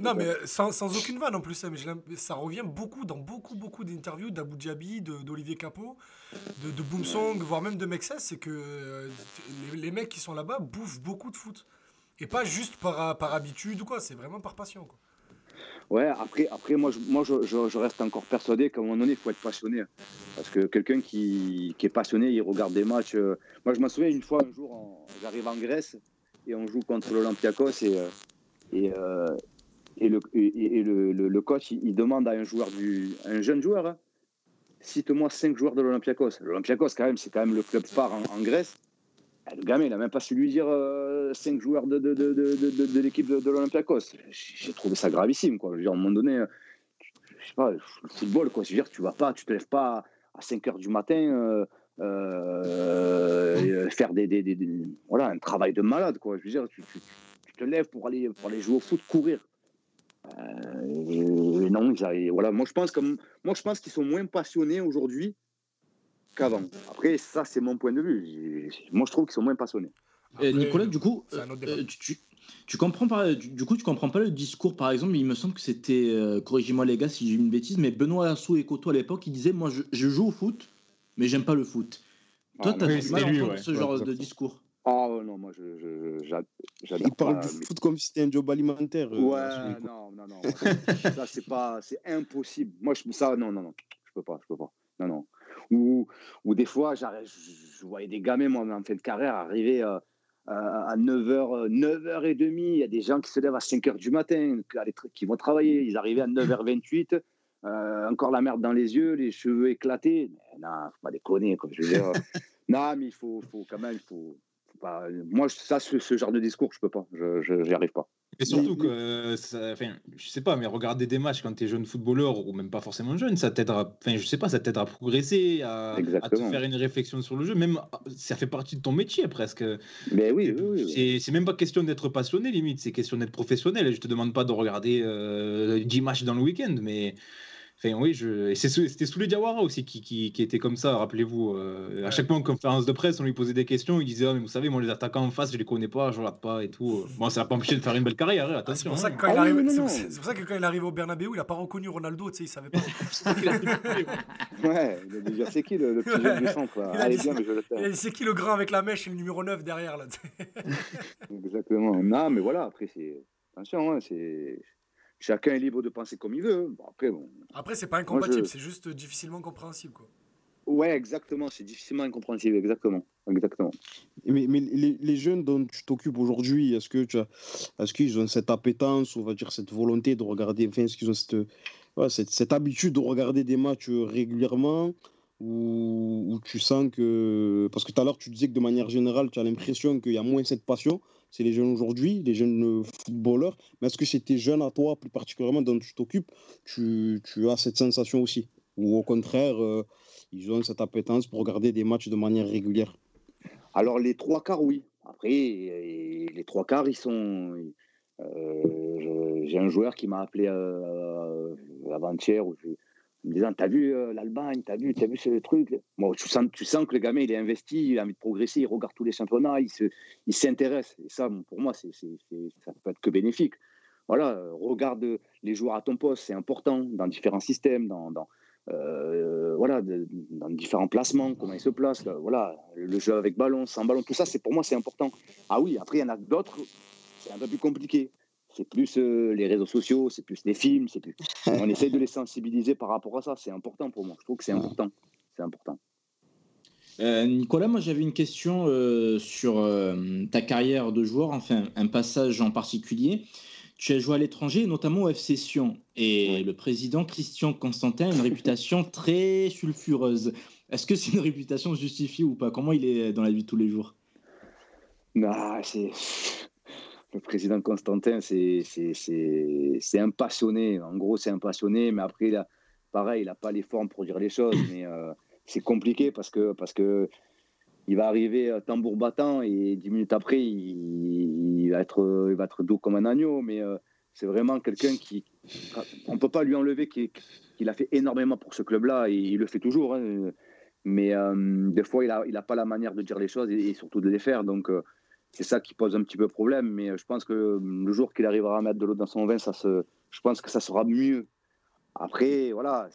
Non, mais sans, sans, aucune vanne en plus. Hein, mais ça revient beaucoup dans beaucoup, beaucoup d'interviews d'Abu Dhabi, d'Olivier Capot, de, de Boomsong, voire même de Mexès. C'est que euh, les, les mecs qui sont là-bas bouffent beaucoup de foot. Et pas juste par, par habitude ou quoi, c'est vraiment par passion. Quoi. Ouais, après, après moi, je, moi je, reste encore persuadé qu'à un moment donné, il faut être passionné. Parce que quelqu'un qui, qui, est passionné, il regarde des matchs. Euh, moi, je me souviens une fois, un jour, j'arrive en Grèce et on joue contre l'Olympiakos et, euh, et, euh, et, le, et, le, le, coach, il, demande à un joueur, du, un jeune joueur, hein, cite-moi cinq joueurs de l'Olympiakos. L'Olympiakos, quand même, c'est quand même le club phare en Grèce. Le gamin, il n'a même pas su lui dire euh, cinq joueurs de, de, de, de l'équipe de, l'Olympiakos. J'ai trouvé ça gravissime. Quoi. Je veux dire, à un moment donné, euh, je sais pas, le football, quoi. Je veux dire, tu vas pas, tu te lèves pas à 5 heures du matin euh, faire des, des, des, voilà, un travail de malade. Quoi. Je veux dire, tu, tu, te lèves pour aller, pour aller jouer au foot, courir. non, voilà, moi je pense moi je pense qu'ils sont moins passionnés aujourd'hui qu'avant. Après, ça, c'est mon point de vue. Moi, je trouve qu'ils sont moins passionnés. Nicolas, du coup, euh, tu, tu, comprends pas, du, coup, tu comprends pas le discours, par exemple, il me semble que c'était, euh, corrigez-moi les gars si j'ai une bêtise, mais Benoît Assou et Coto à l'époque, il disait, moi, je, joue au foot, mais j'aime pas le foot. Toi, tu as du mal entendre ce genre de discours. Ah non, moi, je, j'adore Il parle du foot comme si c'était un job alimentaire. Euh, ouais, non, non, non. <laughs> ça, c'est pas, c'est impossible. Moi, je, ça, non, non, non, je peux pas, je peux pas. Non, non. Ou, ou des fois, je, je voyais des gamins, moi, en fin de carrière, arriver euh, à 9h, 9h30. Il y a des gens qui se lèvent à 5h du matin, qui vont travailler. Ils arrivaient à 9h28. Euh, encore la merde dans les yeux, les cheveux éclatés. Mais non, faut pas déconner. Quoi. Je veux dire, <laughs> non, mais il faut, faut quand même, il faut, moi, ça, ce, genre de discours, je peux pas. Je n'y arrive pas. Et surtout que, ça, enfin, je sais pas, mais regarder des matchs quand tu es jeune footballeur ou même pas forcément jeune, ça t'aidera, enfin, je sais pas, ça t'aidera à progresser, à, te faire une réflexion sur le jeu. Même, ça fait partie de ton métier presque. Mais oui, oui, oui C'est même pas question d'être passionné, limite, c'est question d'être professionnel. Je te demande pas de regarder euh, 10 matchs dans le week-end, mais Enfin, oui, je... c'était Souley Diawara aussi qui, qui, qui, était comme ça, rappelez-vous. Euh, à chaque fois en conférence de presse, on lui posait des questions, il disait ah, mais Vous savez, moi, les attaquants en face, je les connais pas, je regarde pas et tout. <laughs> Bon, ça n'a pas empêché de faire une belle carrière, hein, attention. c'est pour, hein. ah ça que quand il arrive au Bernabeu, il n'a pas reconnu Ronaldo, tu sais, il savait pas. <laughs> ouais, il a déjà c'est qui le, le petit jeune du centre Allez, bien, mais je le C'est qui le grand avec la mèche et le numéro 9 derrière là <laughs> Exactement. Non, mais voilà, après, c'est. Attention, hein, c'est chacun est libre de penser comme il veut. Bon, après, bon, après c'est pas incompatible, c'est juste difficilement compréhensible. Quoi. Ouais, exactement, c'est difficilement incompréhensible, exactement. exactement. Mais, mais les, les, jeunes dont tu t'occupes aujourd'hui, est-ce que tu as, est-ce qu'ils ont cette appétence, on va dire cette volonté de regarder, enfin, est-ce qu'ils ont cette, ouais, cette, cette, habitude de regarder des matchs régulièrement ou, ou tu sens que, parce que tout à l'heure tu disais que de manière générale, tu as l'impression qu'il y a moins cette passion c'est les jeunes aujourd'hui, les jeunes euh, footballeurs. Mais est-ce que c'est tes jeunes à toi, plus particulièrement, dont tu t'occupes, tu, as cette sensation aussi? Ou au contraire, euh, ils ont cette appétence pour regarder des matchs de manière régulière? Alors, les trois quarts, oui. Après, les trois quarts, ils sont. Euh, j'ai un joueur qui m'a appelé avant-hier en me disant T'as vu euh, l'Allemagne, t'as vu, as vu ce truc? Tu sens, tu sens que le gamin, il est investi, il a envie de progresser, il regarde tous les championnats, il s'intéresse. Et ça, pour moi, ça peut être que bénéfique. Voilà, euh, regarde les joueurs à ton poste, c'est important dans différents systèmes, dans, dans euh, voilà, dans différents placements, comment ils se placent. Voilà, le jeu avec ballon, sans ballon, tout ça, c'est pour moi, c'est important. Ah oui, après, il y en a d'autres, c'est un peu plus compliqué c'est plus euh, les réseaux sociaux, c'est plus les films, c'est plus. <laughs> On essaie de les sensibiliser par rapport à ça. C'est important pour moi. Je trouve que c'est important. C'est important. Euh, Nicolas, moi j'avais une question euh, sur ta carrière de joueur, enfin un passage en particulier. tu as joué à l'étranger, notamment au FC Sion. Et le président Christian Constantin a une réputation <laughs> très sulfureuse. Est-ce que c'est une réputation justifiée ou pas? Comment il est dans la vie de tous les jours? Non, c'est. Le président Constantin, c'est un passionné. En gros, c'est un passionné, mais après, il pareil, il n'a pas les formes pour dire les choses. Mais euh, c'est compliqué parce que, parce que il va arriver tambour battant et dix minutes après, il, va, être, il va être doux comme un agneau. Mais euh, c'est vraiment quelqu'un qui. On ne peut pas lui enlever qu'il a fait énormément pour ce club-là et il le fait toujours. Hein. Mais euh, des fois, il n'a il a pas la manière de dire les choses et, surtout de les faire. Donc, c'est ça qui pose un petit peu problème. Mais je pense que le jour qu'il arrivera à mettre de l'eau dans son vin, ça se, je pense que ça sera mieux. Après, voilà,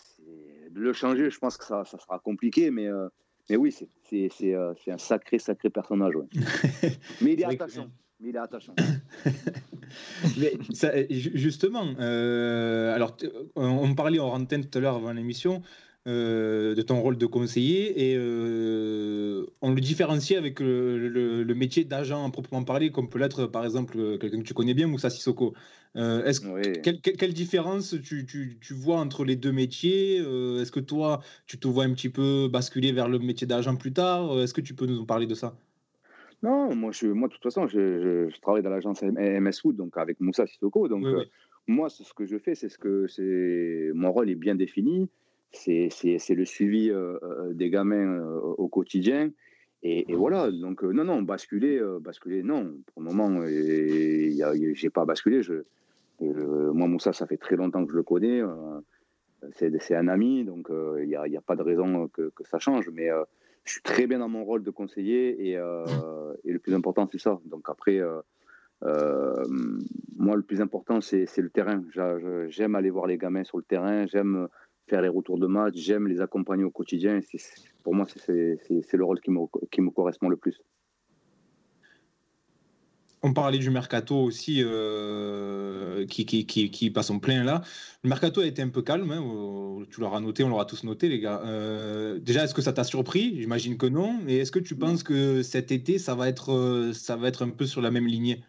de le changer, je pense que ça, ça sera compliqué. Mais mais oui, c'est euh, un sacré, sacré personnage. <laughs> Mais il est attachant. Mais il est attachant. <laughs> Mais justement, euh, alors on parlait en antenne tout à l'heure avant l'émission euh, de ton rôle de conseiller et euh, on le différencie avec le, métier d'agent proprement parlé, comme peut l'être par exemple quelqu'un que tu connais bien, Moussa Sissoko. Euh, est quelle, différence tu, tu, vois entre les deux métiers Est-ce que toi, tu te vois un petit peu basculer vers le métier d'agent plus tard Est-ce que tu peux nous en parler de ça? Non, moi, je, moi, de toute façon, je, je, travaille dans l'agence MS Food, donc avec Moussa Sissoko. Donc, moi, ce que je fais, c'est ce que c'est. Mon rôle est bien défini c'est le suivi euh, euh, des gamins euh, au quotidien. Et, voilà, donc non, non, basculer, basculer, non. Pour le moment, j'ai pas basculé. Je, moi, Moussa, ça fait très longtemps que je le connais. c'est un ami, donc il n'y a, a, pas de raison que, que ça change. Mais je suis très bien dans mon rôle de conseiller et, et le plus important, c'est ça. Donc après, moi, le plus important, c'est le terrain. J'aime aller voir les gamins sur le terrain. J'aime faire les retours de match, j'aime les accompagner au quotidien. pour moi, c'est le rôle qui me, correspond le plus. On parlait du mercato aussi euh, qui, qui, qui, passe en plein là. Le mercato a été un peu calme, hein, tu l'auras noté, on l'aura tous noté les gars. Euh, déjà, est-ce que ça t'a surpris? J'imagine que non. Mais est-ce que tu penses que cet été, ça va être, euh, ça va être un peu sur la même lignée?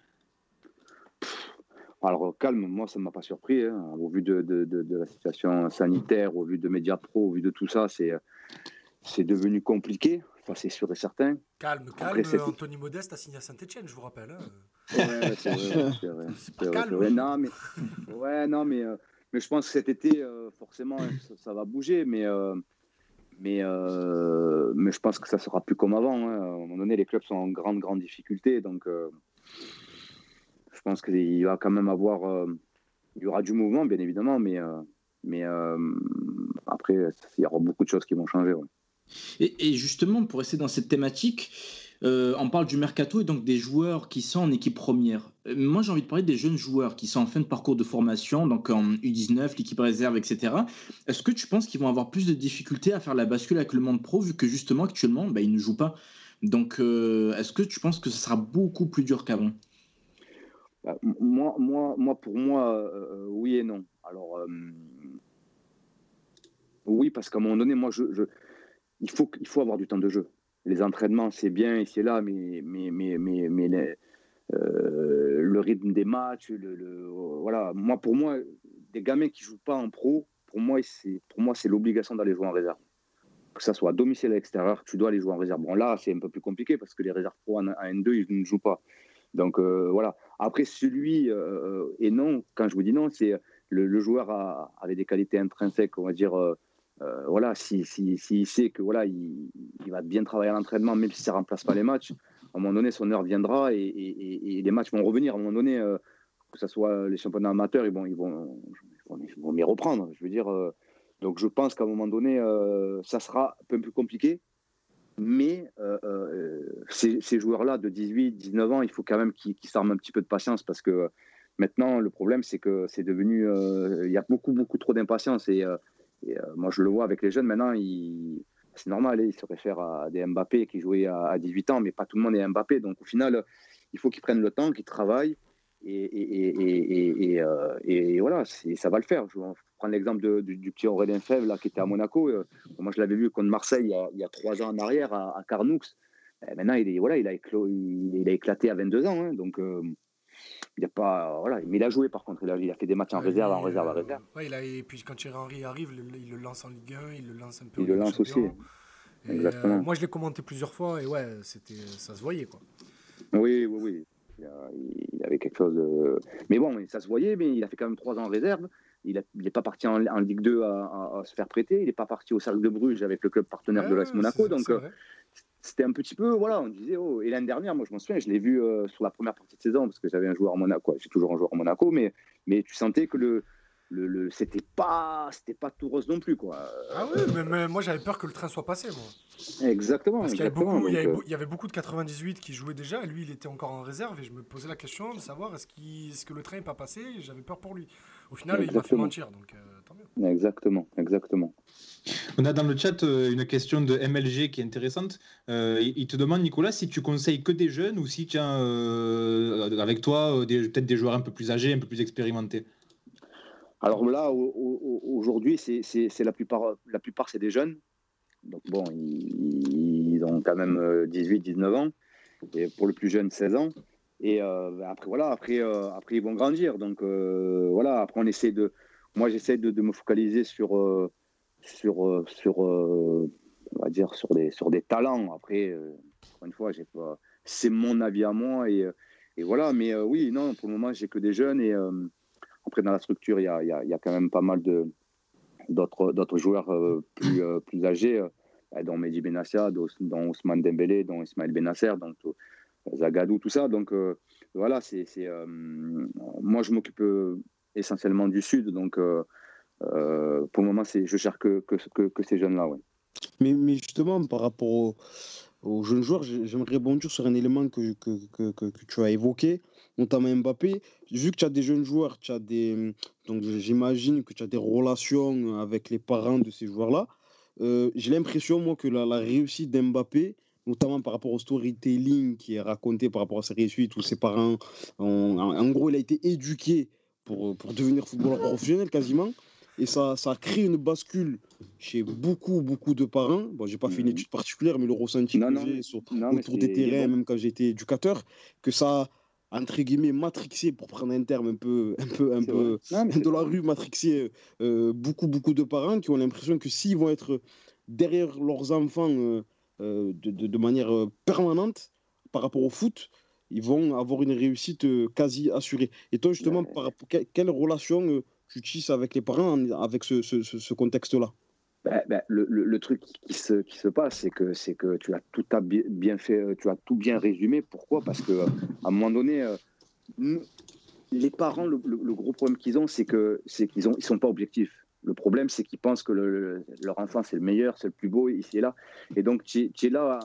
Alors, calme, moi, ça ne m'a pas surpris. Hein. Au vu de, de, de, la situation sanitaire, au vu de Média Pro, au vu de tout ça, c'est, c'est devenu compliqué. Enfin, c'est sûr et certain. Calme, calme. Anthony Modeste a signé à Saint-Etienne, je vous rappelle. Hein. Ouais, c'est vrai. C'est. Non, mais, ouais, non, mais, euh, mais je pense que cet été, euh, forcément, ça, va bouger. Mais, euh, mais, mais je pense que ça sera plus comme avant. Hein. À un moment donné, les clubs sont en grande, grande difficulté. Donc pense qu'il va quand même avoir. Euh, il y aura du mouvement, bien évidemment, mais, euh, mais euh, après, il y aura beaucoup de choses qui vont changer. Et, justement, pour rester dans cette thématique, on parle du mercato et donc des joueurs qui sont en équipe première. Moi, j'ai envie de parler des jeunes joueurs qui sont en fin de parcours de formation, donc en U19, l'équipe réserve, etc. Est-ce que tu penses qu'ils vont avoir plus de difficultés à faire la bascule avec le monde pro, vu que justement, actuellement, bah, ils ne jouent pas? Donc, est-ce que tu penses que ce sera beaucoup plus dur qu'avant? Moi, moi, moi, pour moi, euh, euh, oui et non. Alors, euh, oui, parce qu'à un moment donné, moi, je, il, faut, il faut avoir du temps de jeu. Les entraînements, c'est bien et c'est là, mais, mais, mais, mais, le rythme des matchs, le, voilà. Moi, pour moi, des gamins qui jouent pas en pro, pour moi, c'est pour moi, c'est l'obligation d'aller jouer en réserve. Que ça soit à domicile à l'extérieur, tu dois aller jouer en réserve. Bon, là, c'est un peu plus compliqué parce que les réserves pro en N2, ils ne jouent pas. Donc voilà. Après, celui euh, et non, quand je vous dis non, c'est le, joueur avait des qualités intrinsèques, on va dire. Euh, euh, voilà, s'il si, si, sait que voilà, il, va bien travailler à l'entraînement, même si ça ne remplace pas les matchs, à un moment donné, son heure viendra et, et, les matchs vont revenir. À un moment donné, que ce soit les championnats amateurs, ils vont, ils vont, ils vont, m'y reprendre. Je veux dire, donc je pense qu'à un moment donné, ça sera un peu plus compliqué. Mais euh, euh, ces, joueurs-là de 18, 19 ans, il faut quand même qu'ils s'arment un petit peu de patience parce que maintenant, le problème, c'est que c'est devenu. Euh, il y a beaucoup, beaucoup trop d'impatience. Et, moi, je le vois avec les jeunes maintenant, c'est normal, ils se réfèrent à des Mbappé qui jouaient à, 18 ans, mais pas tout le monde est Mbappé. Donc au final, il faut qu'ils prennent le temps, qu'ils travaillent. Et, et, voilà, ça va le faire. Je, prendre l'exemple du, petit Aurélien Fèvre là, qui était à Monaco. Euh, moi, je l'avais vu contre Marseille il y, a, trois ans en arrière à, Carnoux. Eh, maintenant, il, est, voilà, il, a éclaté, il, a éclaté à 22 ans. Hein, donc, euh, il a pas, voilà, mais il a joué par contre. Il a, il a fait des matchs en réserve, en réserve, en réserve. Ouais, il a, et puis quand Thierry Henry arrive, il, il, le lance en Ligue 1, il le lance un peu. Il le lance aussi. Exactement. Euh, moi, je l'ai commenté plusieurs fois et ouais, c'était, ça se voyait quoi. Oui, oui, oui. Il, avait quelque chose. De... Mais bon, ça se voyait, mais il a fait quand même trois ans en réserve. Il n'est pas parti en, en Ligue 2 à, à, se faire prêter. Il n'est pas parti au Cercle de Bruges avec le club partenaire ouais, de l'AS Monaco. Donc, euh, c'était un petit peu, voilà, on disait, oh, et l'année dernière, moi je m'en souviens, je l'ai vu euh, sur la première partie de saison, parce que j'avais un joueur à Monaco, j'ai toujours un joueur à Monaco, mais, mais tu sentais que le, le, le c'était pas c'était pas tout rose non plus quoi. Ah oui, mais, mais moi j'avais peur que le train soit passé moi. Exactement. Parce qu'il y, exactement, avait beaucoup, il y, avait, beaucoup de 98 qui jouaient déjà, et lui il était encore en réserve, et je me posais la question de savoir est-ce, que le train n'est pas passé, et j'avais peur pour lui. Au final, il m'a fait mentir, donc euh, tant mieux. euh, exactement, exactement. On a dans le chat euh, une question de MLG qui est intéressante. Euh, il te demande, Nicolas, si tu conseilles que des jeunes ou si tu as euh, avec toi euh, des- peut-être des joueurs un peu plus âgés, un peu plus expérimentés? Alors là, au- au- aujourd'hui, c'est, la plupart, la plupart c'est des jeunes. Donc bon, ils, ont quand même euh, 18, 19 ans. Et pour le plus jeune, 16 ans. Et euh, ben après, voilà, après, euh, après, ils vont grandir. Donc euh, voilà, après, on essaie de. Moi, j'essaie de, me focaliser sur, euh, sur, euh, sur, euh, on va dire, sur des, sur des talents. Après, euh, encore une fois. C'est mon avis à moi. Et, euh, et voilà, mais euh, oui, non, pour le moment, j'ai que des jeunes. Et euh, après, dans la structure, il y a, y a- y a quand même pas mal d'autres, joueurs euh, plus, euh, plus âgés, euh, dont Mehdi Benassia, dont, Ousmane Dembélé, dont Ismaël Benasser, donc Zagadou, tout ça. Donc voilà, c'est, moi je m'occupe essentiellement du Sud, donc pour le moment, je cherche que, que, que, ces jeunes-là. Ouais. Mais, mais justement, par rapport au- aux jeunes joueurs, j'ai- j'aimerais rebondir sur un élément que- que tu as évoqué, notamment Mbappé. Vu que tu as des jeunes joueurs, tu as des, donc j'imagine que tu as des relations avec les parents de ces joueurs-là. Euh, j'ai l'impression, moi, que la, la réussite d'Mbappé, notamment par rapport au storytelling qui est raconté par rapport à ses réussites, où ses parents, ont- en, gros, il a été éduqué pour, pour devenir footballeur professionnel quasiment. Et ça, ça a créé une bascule chez beaucoup, beaucoup de parents. Bon, j'ai pas fait une Mhm. étude particulière, mais le ressenti Non, que j'ai autour des terrains, bon. même quand j'étais éducateur, que ça entre guillemets, matrixé, pour prendre un terme un peu, un peu, un peu. Non, c'est de la rue, matrixé euh, beaucoup, beaucoup de parents qui ont l'impression que s'ils vont être derrière leurs enfants euh, euh, de, de- de manière euh, permanente par rapport au foot, ils vont avoir une réussite euh, quasi assurée. Et toi, justement, Ouais. par quelle relation euh, tu tisses avec les parents en- avec ce, ce- ce- ce contexte-là? Ben, ben, le, truc qui se, passe, c'est que, tu as tout bien fait, euh, tu as tout bien résumé. Pourquoi? Parce que euh, à un moment donné, euh, les parents, le, gros problème qu'ils ont, c'est qu'ils ont, ils sont pas objectifs. Le problème, c'est qu'ils pensent que le- le- leur enfant c'est le meilleur, c'est le plus beau ici et là. Et donc tu, es- là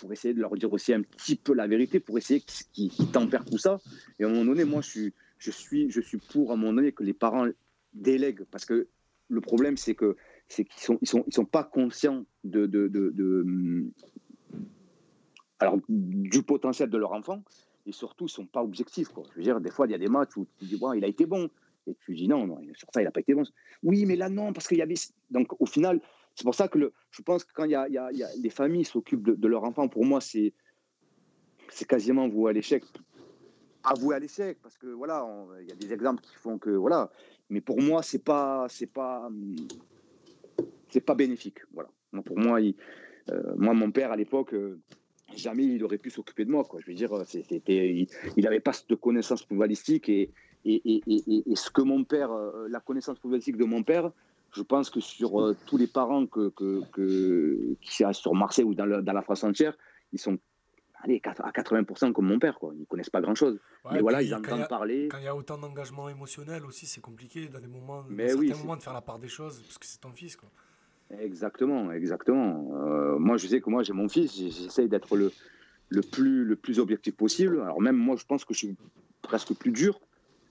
pour essayer de leur dire aussi un petit peu la vérité, pour essayer qu'ils qu'ils tempèrent tout ça. Et à un moment donné, moi, je suis pour à un moment donné que les parents délèguent, parce que le problème, c'est que c'est qu'ils sont, ils sont, ils sont pas conscients de, de, de, hum, alors du potentiel de leur enfant, et surtout, ils sont pas objectifs. Quoi. Je veux dire, des fois, il y a des matchs où tu dis, bon, il a été bon, et tu dis non, non, sur ça, il n'a pas été bon. Oui, mais là, non, parce qu'il y avait. Donc, au final, c'est pour ça que le, je pense que quand il y a, y a- a- les familles s'occupent de, leur enfant, pour moi, c'est, c'est quasiment voué à l'échec. Avoué à l'échec, parce que voilà, il y a des exemples qui font que voilà. Mais pour moi, c'est pas, c'est pas, hum, c'est pas bénéfique. Voilà. Pour moi, euh, moi, mon père à l'époque, euh, jamais il aurait pu s'occuper de moi. Quoi. Je veux dire, c'était, il n'avait pas de connaissances footballistiques et, et, et, et, ce que mon père, euh, la connaissance footballistique de mon père, je pense que sur tous les parents que, que, qui sont sur Marseille ou dans, dans la France entière, ils sont allez, à 80% comme mon père. Quoi. Ils ne connaissent pas grand-chose. Ouais, Mais voilà, ils entendent a- parler. Quand il y a autant d'engagement émotionnel aussi, c'est compliqué dans les moments, dans Mais certains oui, c'est- moments de faire la part des choses, parce que c'est ton fils. Quoi. Exactement, exactement. Euh, moi, je sais que moi, j'ai mon fils, j'essaye d'être le, le, plus, le plus objectif possible. Alors même moi, je pense que je suis presque plus dur,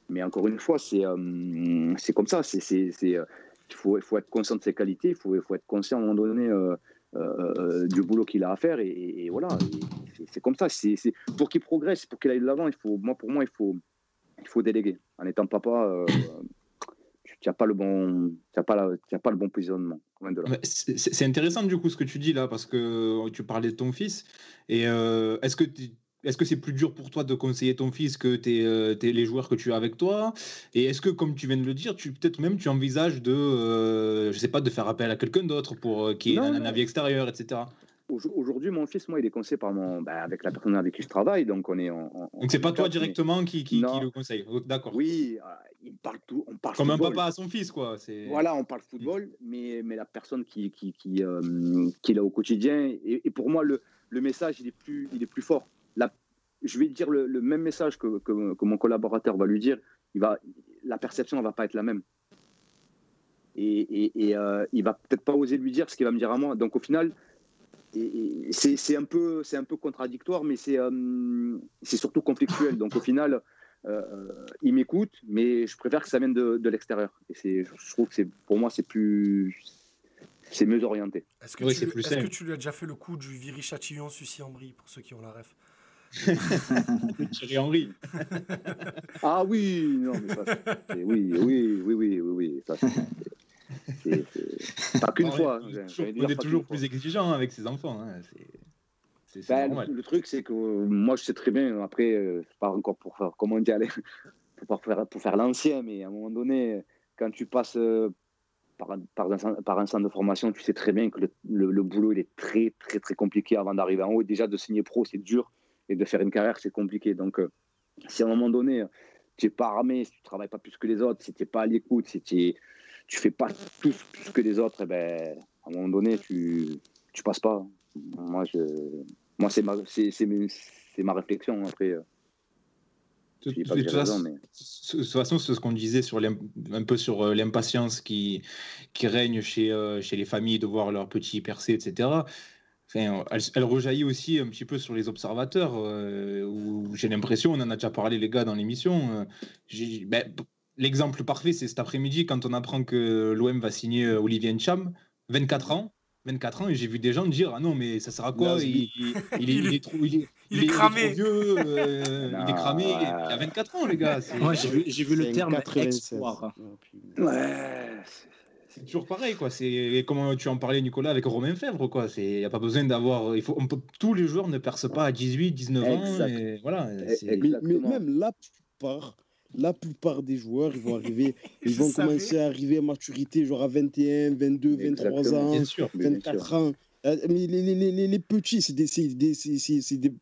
mais encore une fois, c'est euh, c'est comme ça. Euh, il, faut, faut être conscient de ses qualités, il faut, faut être conscient à un moment donné euh, euh, du boulot qu'il a à faire, et, voilà. C'est, comme ça. C'est, pour qu'il progresse, pour qu'il aille de l'avant, il faut, moi, pour moi, il faut, il faut déléguer. En étant papa, euh, tu n'as pas le bon, as pas, pas le bon positionnement. C'est intéressant du coup ce que tu dis là parce que tu parlais de ton fils et euh, est-ce que est-ce que c'est plus dur pour toi de conseiller ton fils que tes, les joueurs que tu as avec toi? Et est-ce que, comme tu viens de le dire, tu peut-être même tu envisages de, je sais pas, de faire appel à quelqu'un d'autre pour qui ait un, avis extérieur, etc. Aujourd'hui, mon fils, moi, il est conseillé par mon, bah, avec la personne avec qui je travaille, donc on est. Donc c'est pas toi directement qui, qui, le conseille, d'accord. Oui, euh, il parle tout, on parle. Comme un papa à son fils, quoi. Voilà, on parle football, mais, mais la personne qui qui qui, euh, qui est là au quotidien, et, pour moi le, le, message il est plus il est plus fort. Je vais dire le, même message que, que, que, mon collaborateur va lui dire, il va la perception ne va pas être la même. Et, et, et euh, il va peut-être pas oser lui dire ce qu'il va me dire à moi. Donc au final, c'est un, peu, un peu contradictoire, mais c'est euh, surtout conflictuel. Donc au final, euh, il m'écoute, mais je préfère que ça vienne de, de l'extérieur. Et je trouve que pour moi, c'est plus. C'est mieux orienté. Est-ce que, est que tu lui as déjà fait le coup du Viry-Châtillon, Sucy-en-Brie, pour ceux qui ont la ref? <laughs> Thierry Henry. <laughs> ah oui, non, mais ça, oui, oui, oui, oui, oui, oui, ça, c'est pas qu'une fois. on est toujours plus exigeant avec ses enfants. Hein. Ben, le, truc, c'est que moi, je sais très bien, après, euh, pas encore pour faire, comment dire, <laughs> pour faire, pour faire l'ancien, mais à un moment donné, quand tu passes euh, par, par, un, par un centre de formation, tu sais très bien que le, le, boulot, il est très, très, très compliqué avant d'arriver en haut. déjà, de signer pro, c'est dur, et de faire une carrière, c'est compliqué. Donc, euh, si à un moment donné, tu n'es pas armé, si tu ne travailles pas plus que les autres, si tu n'es pas à l'écoute, si tu tu fais pas tout plus que les autres, eh ben, à un moment donné, tu tu passes pas. Moi, je, moi c'est ma, c'est, c'est, ma réflexion. Après, euh, de, toute façon, mais... façon, c'est ce qu'on disait sur un peu sur euh, l'impatience qui, qui règne chez, euh, chez les familles de voir leurs petits percer, etc. Enfin, elle, rejaillit aussi un petit peu sur les observateurs, où j'ai l'impression, on en a déjà parlé les gars dans l'émission, ben, L'exemple parfait, c'est cet après-midi quand on apprend que l'OM va signer euh, Olivier Ncham, 24 ans. 24 ans et j'ai vu des gens dire ah non mais ça sert à quoi? Il, <laughs> est trop il est, cramé. vieux euh, il est cramé il a 24 ans les gars moi j'ai vu, j'ai vu le terme exploit ouais c'est toujours pareil quoi. C'est comme tu en parlais Nicolas avec Romain Fèvre quoi. C'est il y a pas besoin d'avoir il faut on peut, tous les joueurs ne percent pas à 18 19 ans et voilà mais, mais, même la plupart la plupart des joueurs, ils vont arriver, <laughs> ils vont commencer à arriver à maturité, genre à 21, 22, 23 ans, 24 ans. Euh, mais les, les, les, les petits, c'est des, des, des,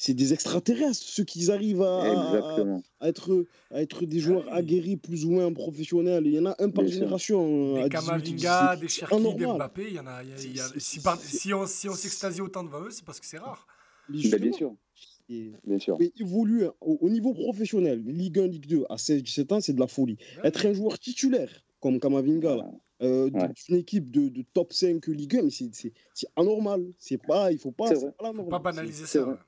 c'est des extraterrestres, ceux qui arrivent à, à, être, à être des joueurs ah aguerris plus ou moins professionnels. Il y en a un par génération. Des Kamavinga, des Cherki, des Mbappé, il y en a. si, si, on, si on s'extasie autant devant eux, c'est parce que c'est rare. bien sûr. Bien sûr. Mais évoluer au, niveau professionnel, Ligue 1, Ligue 2, à 16-17 ans, c'est de la folie. Être un joueur titulaire, comme Kamavinga, euh, d'une équipe de, de, top 5 Ligue 1, mais c'est anormal. C'est pas, il faut pas, pas, pas banaliser ça.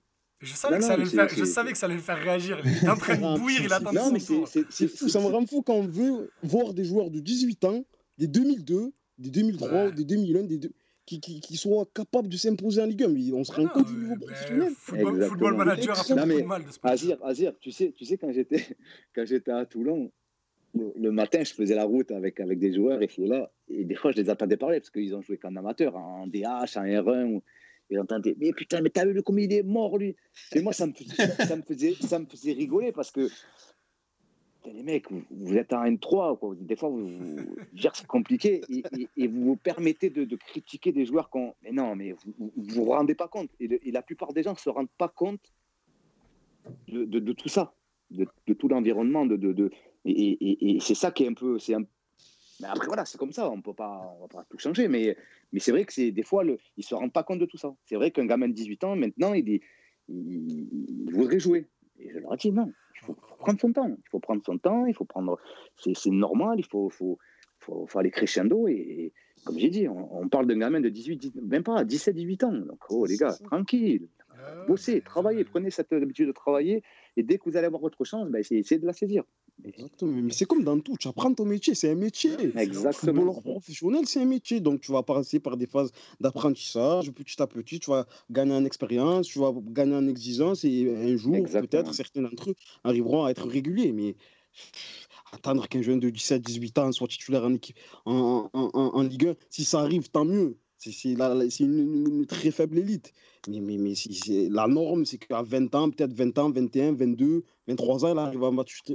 Je savais, que ça allait le faire, je savais que ça allait le faire réagir. Il est en train de bouillir, il attend son tour. C'est fou, ça me rend fou quand on veut voir des joueurs de 18 ans, des 2002, des 2003, des 2001, des deux qui, qui, qui soient capables de s'imposer en Ligue 1. on se rend compte du niveau professionnel. Football, football, manager a fait beaucoup de mal de ce Azir, Azir, tu sais, tu sais quand j'étais à Toulon, le, matin, je faisais la route avec, avec des joueurs et là, et des fois, je les attendais parler parce qu'ils ont joué qu'en amateur, en DH, en R1. Ou, et j'entendais, mais putain, mais t'as vu le combien il est mort, lui Et moi, ça me, ça, me faisait, ça me faisait rigoler parce que les mecs, vous, êtes en N3, quoi. des fois, vous, c'est compliqué, et, vous vous permettez de, critiquer des joueurs qu'on. Mais non, mais vous ne vous, rendez pas compte. Et, la plupart des gens ne se rendent pas compte de, tout ça, de, tout l'environnement. De, et, c'est ça qui est un peu. C'est Mais après, voilà, c'est comme ça, on ne peut pas tout changer. Mais, mais c'est vrai que c'est des fois, le, ils ne se rendent pas compte de tout ça. C'est vrai qu'un gamin de 18 ans, maintenant, il, il voudrait jouer. Et je leur dis non, il faut prendre son temps. Il faut prendre son temps, il faut prendre. C'est normal, il faut, faut, faut, faut, aller crescendo. Et, comme j'ai dit, on, parle d'un gamin de 18, même pas 17, 18 ans. Donc, oh les gars, tranquille. Ah Bossez, travaillez, prenez cette habitude de travailler. Et dès que vous allez avoir votre chance, ben, essayez de la saisir. Exactement. Mais c'est comme dans tout. Tu apprends ton métier, c'est un métier. Exactement. Le professionnel, c'est un métier. Donc, tu vas passer par des phases d'apprentissage. Petit à petit, tu vas gagner en expérience, tu vas gagner en exigence. Et un jour, peut-être, certains d'entre eux arriveront à être réguliers. Mais attendre qu'un jeune de 17-18 ans soit titulaire en, équipe, en, en, en, Ligue 1, si ça arrive, tant mieux. C'est une, très faible élite. Mais, mais, mais la norme, c'est qu'à 20 ans, peut-être 20 ans, 21, 22, 23 ans, il arrive à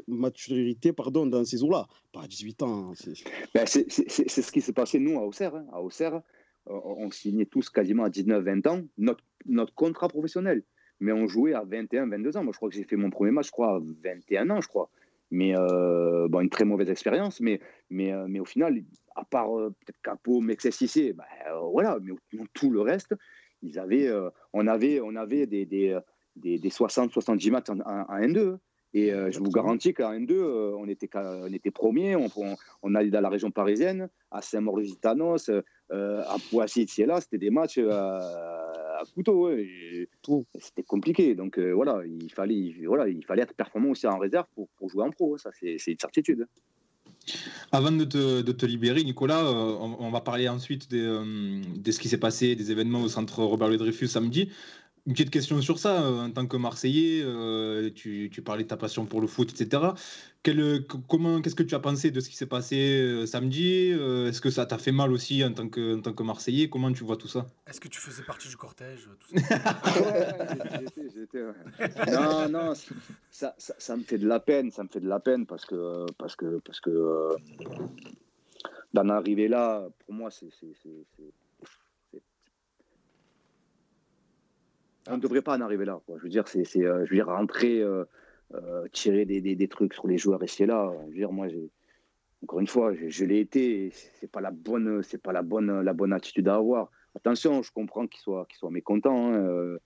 maturité, pardon, dans ces eaux-là. Pas à 18 ans. Hein, ben, c'est ce qui s'est passé, nous, à Auxerre. Hein. À Auxerre, on signait tous quasiment à 19-20 ans notre, notre contrat professionnel. Mais on jouait à 21, 22 ans. Moi, je crois que j'ai fait mon premier match, je crois, à 21 ans, je crois. Mais euh, bon, une très mauvaise expérience. Mais, mais, euh, mais au final, à part euh, peut-être Capo, Mexès Cissé, ben, voilà. Mais tout le reste, ils avaient, on avait, on avait des, des, des, 60-70 matchs en, en, en N2. Et euh, je vous garantis qu'en N2, euh, on, était, on était premier, on, on, allait dans la région parisienne, à Saint-Maur-les-Gitanos, euh, à Poissy, là, c'était des matchs à, couteau. C'était compliqué. Donc voilà, il fallait, voilà, il fallait être performant aussi en réserve pour, pour jouer en pro. Ça, c'est une certitude. Avant de te, libérer, Nicolas, on, va parler ensuite de, de ce qui s'est passé, des événements au centre Robert Louis Dreyfus samedi. Une petite question sur ça, euh, en tant que Marseillais, euh, tu, tu, parlais de ta passion pour le foot, etc. Quel, comment, qu'est-ce que tu as pensé de ce qui s'est passé euh, samedi Est-ce que ça t'a fait mal aussi en tant, que, en tant que Marseillais? Comment tu vois tout ça? Est-ce que tu faisais partie du cortège Non, non, ça, ça, ça, me fait de la peine, ça me fait de la peine parce que, parce que, parce que d'en arriver là, pour moi, c'est on ne devrait pas en arriver là. Je veux dire, c'est, euh, je veux dire, rentrer, euh, euh, tirer des, des, trucs sur les joueurs et là. Je veux dire, moi, j'ai, encore une fois, je, l'ai été. C'est pas la bonne, c'est pas la bonne, la bonne attitude à avoir. Attention, je comprends qu'ils soient, qu'ils soient mécontents. Hein,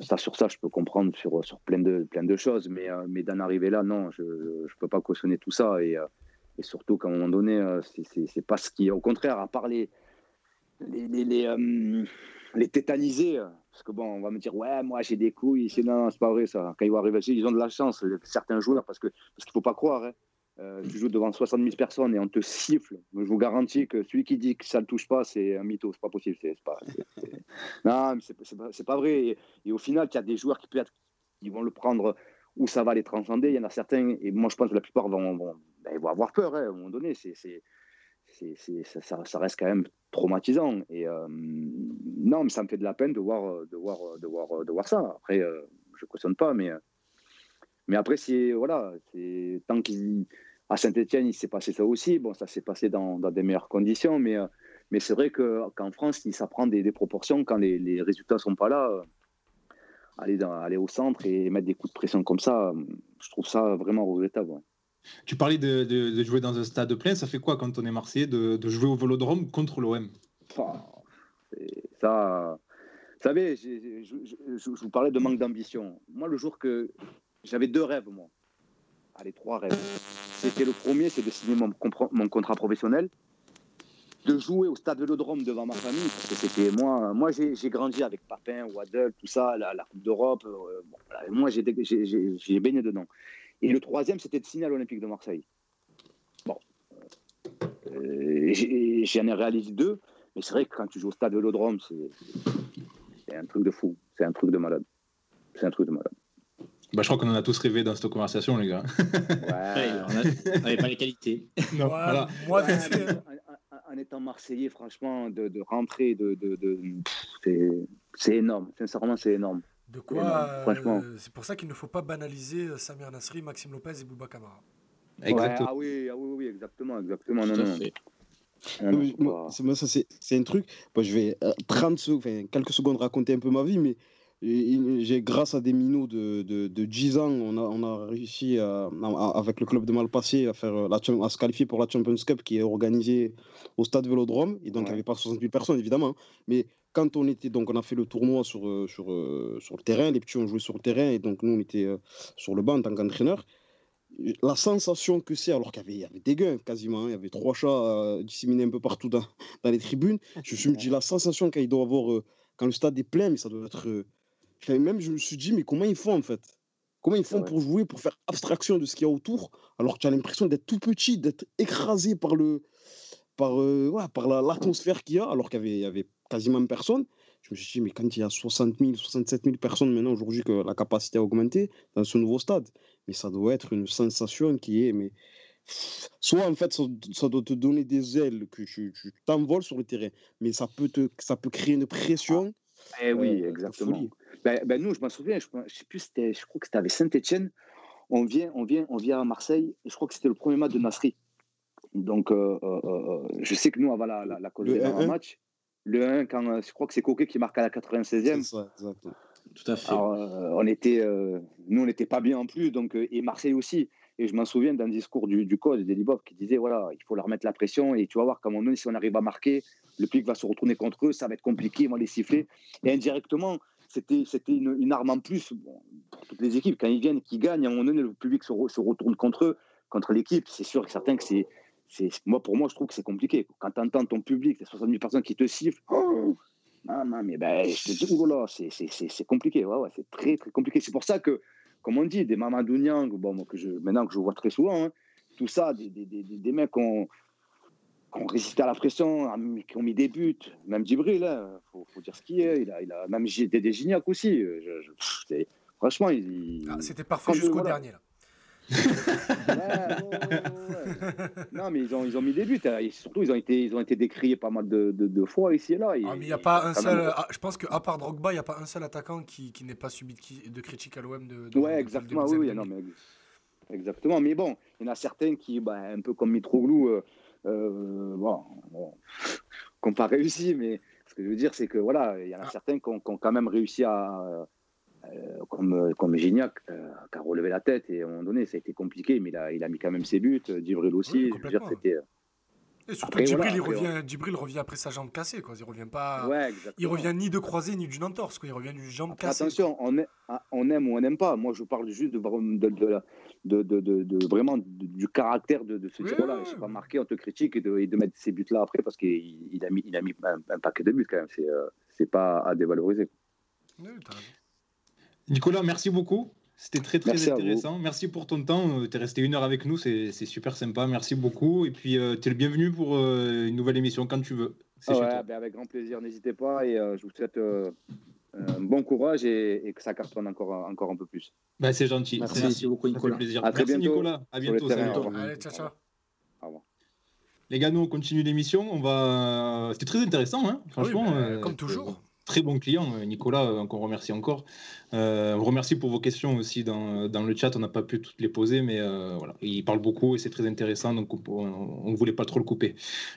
ça, sur ça, je peux comprendre sur, sur plein, de, plein de choses, mais, mais d'en arriver là, non, je ne peux pas cautionner tout ça. Et, et surtout qu'à un moment donné, c'est pas ce qui, au contraire, à parler les, les, les, les tétaniser, parce que bon, on va me dire, ouais, moi j'ai des couilles. C'est, non, c'est pas vrai ça. Quand ils vont arriver, ils ont de la chance, certains joueurs, parce, que, parce qu'il ne faut pas croire. Hein. Euh, tu joues devant 60 000 personnes et on te siffle. Je vous garantis que celui qui dit que ça ne le touche pas, c'est un mytho. C'est pas possible. C'est, pas, <laughs> Non, mais c'est, pas, pas, vrai. Et, au final, il y a des joueurs qui, vont le prendre où ça va les transcender. Il y en a certains, et moi je pense que la plupart vont, vont, ben, vont avoir peur hein, à un moment donné. C'est, ça, reste quand même traumatisant. Et euh, non, mais ça me fait de la peine de voir, de voir, de voir, de voir ça. Après, euh, je ne cautionne pas, mais, mais après, c'est voilà, tant qu'à Saint-Etienne, il s'est passé ça aussi. Bon, ça s'est passé dans, dans, des meilleures conditions, mais, mais c'est vrai qu'en France, ça prend des, proportions quand les, résultats ne sont pas là. Aller, aller au centre et mettre des coups de pression comme ça, je trouve ça vraiment regrettable. Tu parlais de, jouer dans un stade plein, ça fait quoi quand on est Marseillais de, jouer au Vélodrome contre l'OM Ça, vous savez, je, vous parlais de manque d'ambition. Moi, le jour que j'avais deux rêves, moi, allez, trois rêves. C'était le premier, c'est de signer mon, contrat professionnel, de jouer au stade Vélodrome devant ma famille, parce que c'était moi. Moi, j'ai grandi avec Papin, Waddle, tout ça, la, Coupe d'Europe. Euh, moi, j'ai baigné dedans. Et le troisième, c'était de signer à l'Olympique de Marseille. Bon. Euh, J'en ai, réalisé deux, mais c'est vrai que quand tu joues au stade Vélodrome, c'est un truc de fou. C'est un truc de malade. C'est un truc de malade. Bah, je crois qu'on en a tous rêvé dans cette conversation, les gars. Ouais, <laughs> on n'avait pas les qualités. <laughs> Non, voilà. Moi, en, étant Marseillais, franchement, de, de rentrer, de, de, de c'est énorme. Sincèrement, c'est énorme. De quoi euh, C'est pour ça qu'il ne faut pas banaliser euh, Samir Nasri, Maxime Lopez et Bouba Kamara. Exactement. ah, oui, ah oui, oui, exactement, exactement. Non, non. c'est moi, ça, c'est un truc. Moi, je vais 30 euh, enfin, quelques secondes raconter un peu ma vie, mais j'ai grâce à des minots de, de, de 10 ans, on a, on a réussi à, avec le club de Malpassé à, faire la, à se qualifier pour la Champions Cup qui est organisée au stade Vélodrome. Et donc, il n'y avait pas 68 personnes, évidemment. Mais quand on était donc on a fait le tournoi sur euh, sur euh, sur le terrain, les petits ont joué sur le terrain et donc nous on était euh, sur le banc en tant qu'entraîneur. La sensation que c'est, alors qu'il y, avait des gains quasiment, hein, il y avait trois chats disséminés un peu partout dans, <laughs> dans, les tribunes. Je me suis dit la sensation qu'il doit avoir quand le stade est plein, mais ça doit être. même je me suis dit mais comment ils font en fait? Comment ils font pour jouer, pour faire abstraction de ce qu'il y a autour, alors que tu as l'impression d'être tout petit, d'être écrasé par le par, par l'atmosphère qu'il y a, alors qu'il y avait quasiment personne. Je me suis dit, mais quand il y a 60 000, 67 000 personnes maintenant aujourd'hui que la capacité a augmenté dans ce nouveau stade, mais ça doit être une sensation qui est mais, soit en fait ça, doit te donner des ailes que tu t'envoles sur le terrain, mais ça peut te ça peut créer une pression. Eh oui, exactement. Ben, ben, nous, je m'en souviens, je, je sais plus, je crois que c'était avec Saint-Etienne. On vient, on vient, on vient à Marseille. Je crois que c'était le premier match de Nasri. Donc, euh, euh, euh, je sais que nous, avant la, la, la le match, le 1, quand, je crois que c'est Coquet qui marque à la 96e. Ça, exactement. Tout à fait. on était, nous, on n'était pas bien en plus, donc, et Marseille aussi. Et je m'en souviens d'un discours du, du coach d'Elibov qui disait voilà, il faut leur mettre la pression et tu vas voir comment nous, si on arrive à marquer, le public va se retourner contre eux, ça va être compliqué, ils vont les siffler. Et indirectement, c'était une, une arme en plus pour toutes les équipes. Quand ils viennent et qu'ils gagnent, à un moment donné, le public se, se retourne contre eux, contre l'équipe. C'est sûr que certains que c'est. Moi, pour moi, je trouve que c'est compliqué. Quand tu entends ton public, les 60 000 personnes qui te sifflent, oh, non, non, mais ben, je te dis, c'est compliqué. Ouais, ouais, c'est très, très compliqué. C'est pour ça que comme on dit, des Mamadou Niang, bon, que je, maintenant que je vois très souvent, hein, tout ça, des, des, des, des mecs qui ont, résisté à la pression, qui ont mis des buts, même Djibril, il hein, faut, faut, dire ce qu'il est, il a, il a même des Gignac aussi. Je, franchement, il, ah, c'était parfait jusqu'au dernier. Là non, mais ils ont, ils ont mis des buts. Hein. Et surtout, ils ont, été, ils ont été décriés pas mal de, de, fois ici et là. Ah, mais il y a pas un seul. Ah, je pense qu'à part Drogba, il n'y a pas un seul attaquant qui, qui n'ait pas subi de, de critiques à l'OM. De, ouais, exactement. oui, non, mais, exactement. Mais bon, il y en a certains qui, bah, un peu comme Mitroglou, euh, euh, bon, n'ont <laughs> pas réussi. Mais ce que je veux dire, c'est que voilà, il y en a ah. certains qui ont, qui ont, quand même réussi à comme, comme Gignac, euh, qui a relevé la tête et à un moment donné, ça a été compliqué, mais il a, il a mis quand même ses buts. Djibril aussi. je dire, c'était. Et surtout, Djibril, il revient, Djibril revient après sa jambe cassée. Quoi. Il revient pas. il revient ni de croisé ni d'une entorse. Quoi. Il revient d'une jambe cassée. Attention, on, est, ah, on, aime ou on n'aime pas. Moi, je parle juste de, de, de, de, de vraiment du caractère de, ce tir-là. Je ne pas marqué, on te critique et de, mettre ces buts-là après parce qu'il il a mis, il a mis un, paquet de buts quand même. C'est euh, pas à dévaloriser. Oui, as raison. Nicolas, merci beaucoup. C'était très très intéressant. Merci pour ton temps. Euh, tu es resté une heure avec nous, c'est super sympa. Merci beaucoup. Et puis, euh, tu es le bienvenu pour euh, une nouvelle émission quand tu veux. Ah ben, avec grand plaisir, n'hésitez pas. Et je vous souhaite un bon courage et, que ça cartonne encore, encore un peu plus. Ben, c'est gentil. Merci. beaucoup, Nicolas. plaisir. À très Merci, bientôt. Nicolas. À bientôt. Allez, ciao, ciao. Au revoir. Les gars, nous, on continue l'émission. On va... C'était très intéressant, hein, franchement. Ben, comme toujours très bon client, Nicolas, qu'on remercie encore. Euh, on remercie pour vos questions aussi dans, le chat. On n'a pas pu toutes les poser, mais euh, voilà, il parle beaucoup et c'est très intéressant, donc on ne voulait pas trop le couper.